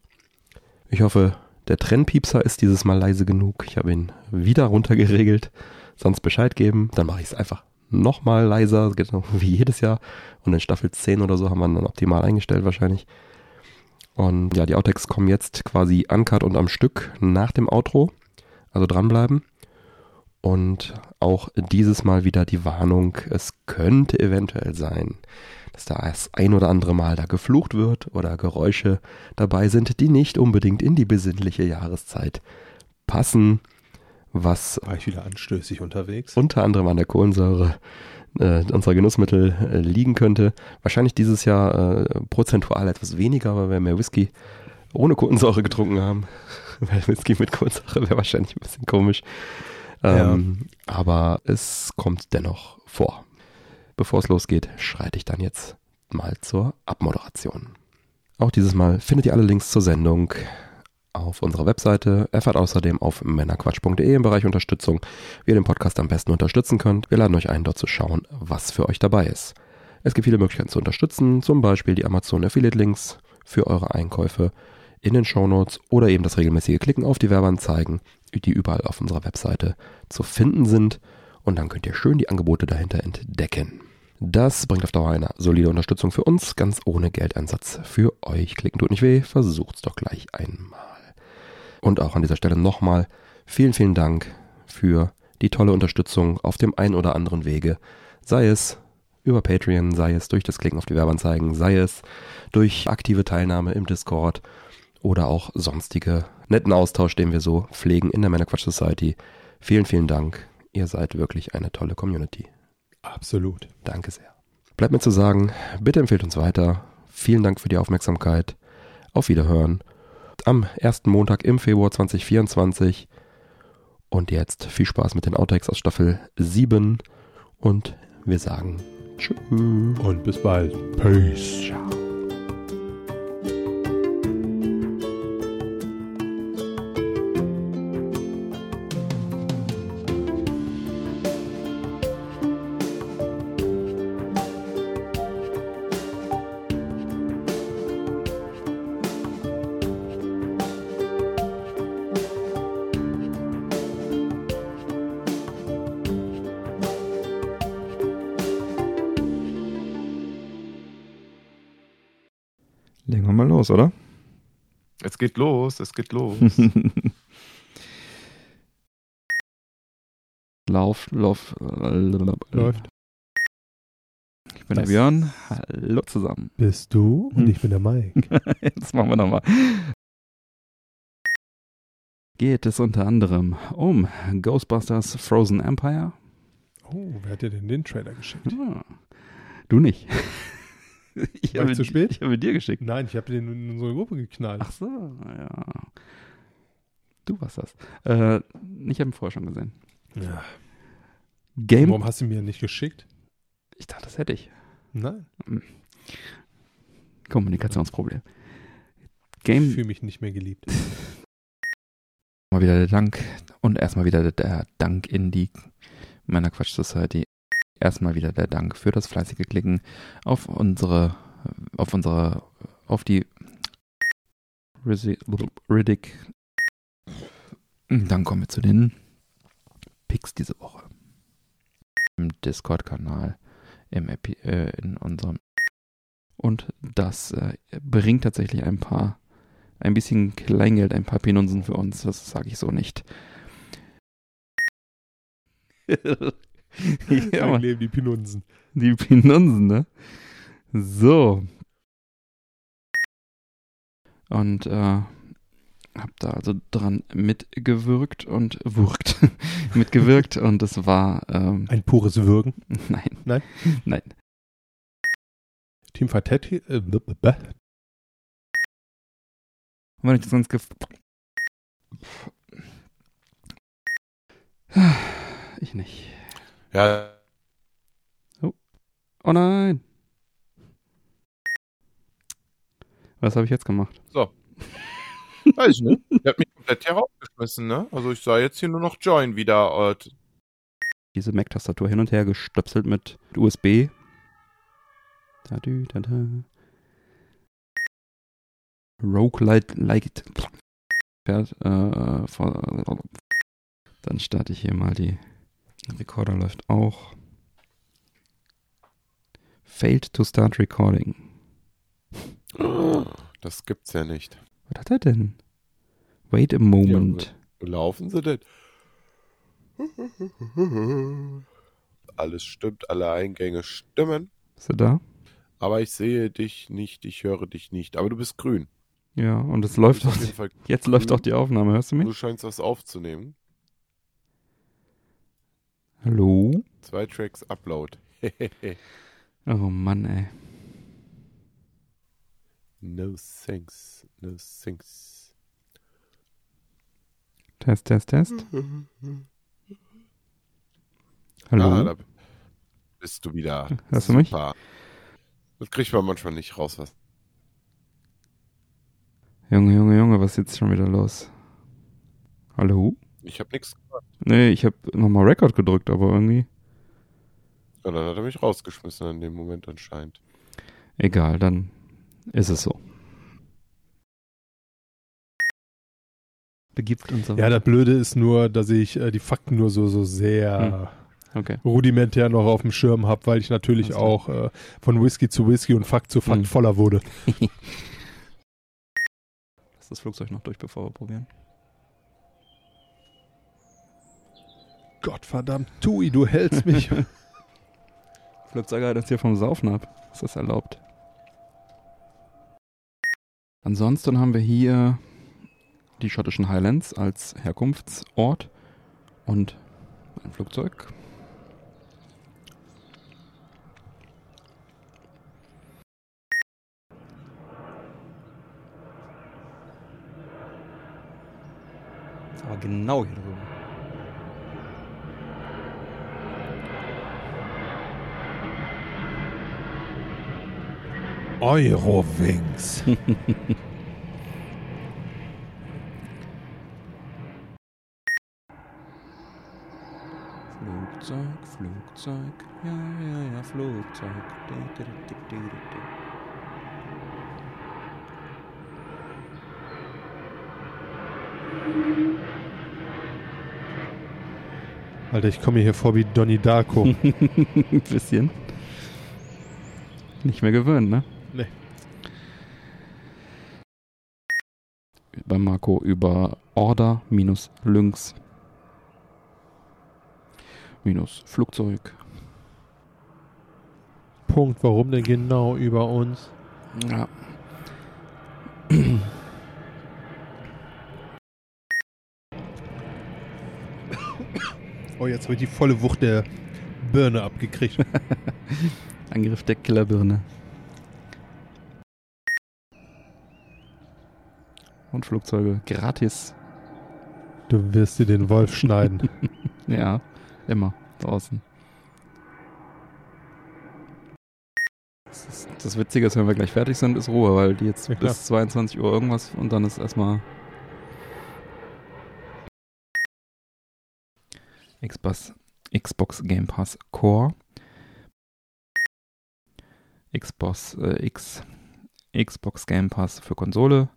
Ich hoffe, der Trennpiepser ist dieses Mal leise genug. Ich habe ihn wieder runtergeregelt. Sonst Bescheid geben. Dann mache ich es einfach nochmal leiser, genau [laughs] wie jedes Jahr. Und in Staffel 10 oder so haben wir dann optimal eingestellt wahrscheinlich. Und ja, die Outtakes kommen jetzt quasi uncut und am Stück nach dem Outro. Also dranbleiben. Und auch dieses Mal wieder die Warnung, es könnte eventuell sein, dass da das ein oder andere Mal da geflucht wird oder Geräusche dabei sind, die nicht unbedingt in die besinnliche Jahreszeit passen, was War ich wieder anstößig unterwegs? unter anderem an der Kohlensäure äh, unserer Genussmittel äh, liegen könnte. Wahrscheinlich dieses Jahr äh, prozentual etwas weniger, weil wir mehr Whisky ohne Kohlensäure getrunken haben. [laughs] weil Whisky mit Kohlensäure wäre wahrscheinlich ein bisschen komisch. Ähm, Aber es kommt dennoch vor. Bevor es losgeht, schreite ich dann jetzt mal zur Abmoderation. Auch dieses Mal findet ihr alle Links zur Sendung auf unserer Webseite. Erfahrt außerdem auf männerquatsch.de im Bereich Unterstützung, wie ihr den Podcast am besten unterstützen könnt. Wir laden euch ein, dort zu schauen, was für euch dabei ist. Es gibt viele Möglichkeiten zu unterstützen, zum Beispiel die Amazon Affiliate Links für eure Einkäufe in den Shownotes oder eben das regelmäßige Klicken auf die Werbeanzeigen, die überall auf unserer Webseite zu finden sind. Und dann könnt ihr schön die Angebote dahinter entdecken. Das bringt auf Dauer eine solide Unterstützung für uns, ganz ohne Geldeinsatz für euch. Klicken tut nicht weh, versucht's doch gleich einmal. Und auch an dieser Stelle nochmal vielen, vielen Dank für die tolle Unterstützung auf dem einen oder anderen Wege. Sei es über Patreon, sei es durch das Klicken auf die Werbeanzeigen, sei es durch aktive Teilnahme im Discord oder auch sonstige netten Austausch, den wir so pflegen in der Männerquatsch Society. Vielen, vielen Dank. Ihr seid wirklich eine tolle Community. Absolut. Danke sehr. Bleibt mir zu sagen, bitte empfehlt uns weiter. Vielen Dank für die Aufmerksamkeit. Auf Wiederhören. Am ersten Montag im Februar 2024. Und jetzt viel Spaß mit den Outtakes aus Staffel 7. Und wir sagen Tschüss. Und bis bald. Peace. Ciao. Los, oder? Es geht los, es geht los. [laughs] Lauf, lauf, Läuft. Ich bin der Was? Björn. Hallo zusammen. Bist du und Hm. ich bin der Mike. [laughs] Jetzt machen wir nochmal. Geht es unter anderem um Ghostbusters Frozen Empire? Oh, wer hat dir denn den Trailer geschickt? Ah, du nicht. [laughs] [laughs] Ich War habe ich zu spät? Ich habe dir geschickt. Nein, ich habe den in unsere Gruppe geknallt. Ach so, ja. Du warst das. Äh, ich habe ihn vorher schon gesehen. Ja. Game. Warum hast du mir nicht geschickt? Ich dachte, das hätte ich. Nein, Kommunikationsproblem. ich Game. fühle mich nicht mehr geliebt. [laughs] Mal wieder der Dank und erstmal wieder der Dank in die meiner Quatsch Society. Erstmal wieder der Dank für das fleißige Klicken auf unsere, auf unsere, auf die Riddick. Dann kommen wir zu den Picks diese Woche. Im Discord-Kanal, im Epi äh, in unserem. Und das äh, bringt tatsächlich ein paar ein bisschen Kleingeld, ein paar Pinunsen für uns, das sage ich so nicht. [laughs] [laughs] ja, Mann, leben die Pinunsen. die Pinunsen, ne? So. Und äh, hab da also dran mitgewirkt und wirkt, [laughs] mitgewirkt und es war, ähm, Ein pures Würgen. [laughs] nein. Nein? Nein. Team Fattetti. Äh, wenn ich das sonst gef Ich nicht. Ja, Oh nein. Was habe ich jetzt gemacht? [laughs] weiß ich nicht. Der hat mich komplett hier rausgeschmissen, ne? Also ich sah jetzt hier nur noch Join wieder. Äh, Diese Mac-Tastatur hin und her gestöpselt mit USB. Da, dü, da, da. Roguelite Light. Fährt, äh, vor, dann starte ich hier mal die. Recorder läuft auch. Failed to start recording. das gibt's ja nicht. Was hat er denn? Wait a moment. Wo laufen sie denn? Alles stimmt, alle Eingänge stimmen. Ist er da? Aber ich sehe dich nicht, ich höre dich nicht. Aber du bist grün. Ja, und es läuft auch. Jetzt läuft auch die Aufnahme. Hörst du mich? du scheinst was aufzunehmen. Hallo? Zwei Tracks Upload. [laughs] Oh Mann, ey. no thanks, no thanks. Test, Test, Test. Hallo? Ah, da bist du wieder. Hörst du mich? Das kriegt man manchmal nicht raus, was. Junge, Junge, Junge, was ist jetzt schon wieder los? Hallo? Ich habe nichts gehört. Nee, ich habe nochmal Record gedrückt, aber irgendwie. Ja, dann hat er mich rausgeschmissen in dem Moment anscheinend. Egal, dann ist es so. begibt und so. Ja, das Blöde ist nur, dass ich äh, die Fakten nur so, so sehr okay. rudimentär noch auf dem Schirm habe, weil ich natürlich klar. auch äh, von Whisky zu Whisky und Fakt zu Fakt Mhm. voller wurde. [laughs] Lass das Flugzeug noch durch, bevor wir probieren. Gottverdammt, Tui, du hältst mich. [laughs] Flugzeuge hat uns hier vom Saufen ab. Ist das erlaubt? Ansonsten haben wir hier die schottischen Highlands als Herkunftsort und ein Flugzeug. Aber genau hier drüben. Eurowings. Flugzeug, Flugzeug, ja, ja, ja, Flugzeug. Alter, ich komme mir hier vor wie Donnie Darko. Ein [laughs] bisschen. Nicht mehr gewöhnt, ne? Nee. Bei Marco über Order minus Lynx minus Flugzeug. Punkt, warum denn genau über uns? Ja. [coughs] Oh, jetzt habe ich die volle Wucht der Birne abgekriegt. [laughs] Angriff der Killerbirne. Und Flugzeuge gratis. Du wirst dir den Wolf schneiden. [laughs] Ja, immer draußen. Das, ist, das Witzige ist, wenn wir gleich fertig sind, ist Ruhe, weil die jetzt Ja, bis 22 Uhr irgendwas und dann ist erstmal Xbox, Xbox Game Pass Core. Xbox äh, X Xbox Game Pass für Konsole.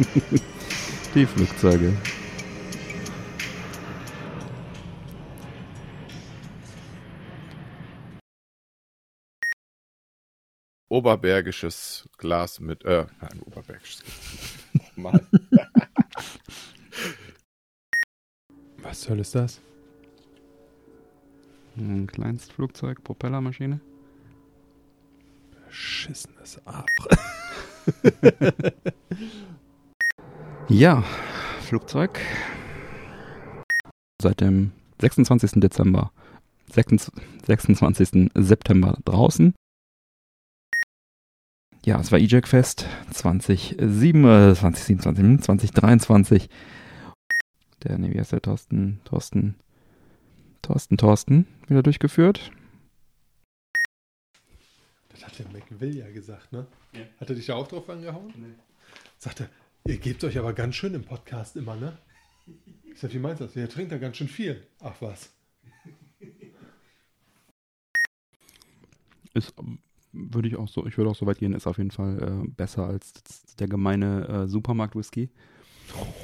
[laughs] Die Flugzeuge. Oberbergisches Glas mit, äh, nein, oberbergisches Glas. [laughs] Mal. Was soll ist das? Ein Kleinstflugzeug, Propellermaschine. Beschissenes Arsch. [laughs] Ja, Flugzeug. Seit dem 26. Dezember, 26 26. September draußen. Ja, es war EJAC Fest 2007, äh, 2027, hm, 2023. Der, nee, wie heißt der, Thorsten, Thorsten, Thorsten, Thorsten, wieder durchgeführt. Das hat der McVill ja gesagt, ne? Ja. Hat er dich da auch drauf angehauen? Nee. Sagte, ihr gebt euch aber ganz schön im Podcast immer, ne? Ich sag, wie meinst du das? Ihr trinkt da ganz schön viel. Ach was. Ist, würde ich auch so, ich würde auch so weit gehen, ist auf jeden Fall äh, besser als der gemeine äh, Supermarkt-Whisky.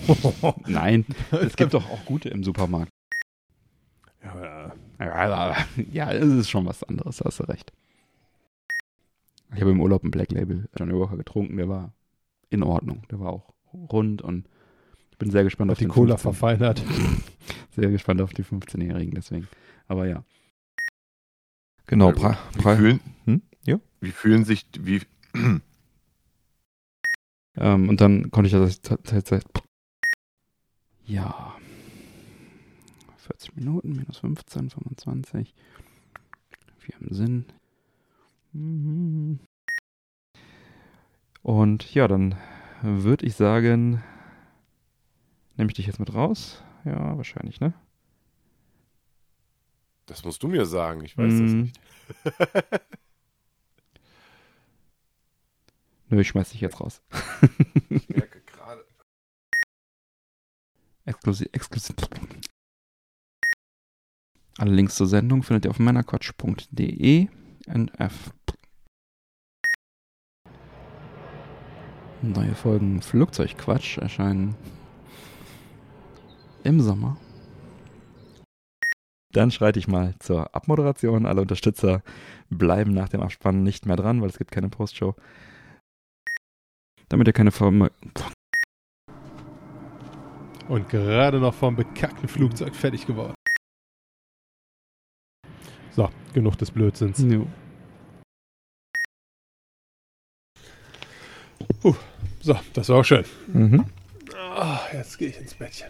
[laughs] Nein, es gibt doch auch gute im Supermarkt. Ja, ja, es ist schon was anderes, hast du recht. Ich habe im Urlaub ein Black Label Johnny Walker getrunken, der war in Ordnung. Der war auch rund und ich bin sehr gespannt hat auf die den Cola 15 verfeinert. [laughs] Sehr gespannt auf die 15-Jährigen, deswegen. Aber ja. Genau, Na gut. Pra Wie Pra fühlen, Hm? Ja. wie fühlen sich, wie, [clears throat] Ähm, und dann konnte ich das tatsächlich. Ja. 40 Minuten minus 15, 25. Wir haben Sinn. Mhm. Und ja, dann würde ich sagen, nehme ich dich jetzt mit raus? Ja, wahrscheinlich, ne? das musst du mir sagen, ich weiß das Mhm. nicht. [laughs] Nö, ich schmeiß dich jetzt raus. [laughs] Ich merke Exklusiv, exklusiv. Alle Links zur Sendung findet ihr auf männerquatsch.de. NF. Neue Folgen Flugzeugquatsch erscheinen im Sommer. Dann schreite ich mal zur Abmoderation. Alle Unterstützer bleiben nach dem Abspann nicht mehr dran, weil es gibt keine Postshow. Damit ihr keine Form. Und gerade noch vom bekackten Flugzeug fertig geworden. So, genug des Blödsinns. Jo. So, das war auch schön. Mhm. Ah, jetzt gehe ich ins Bettchen.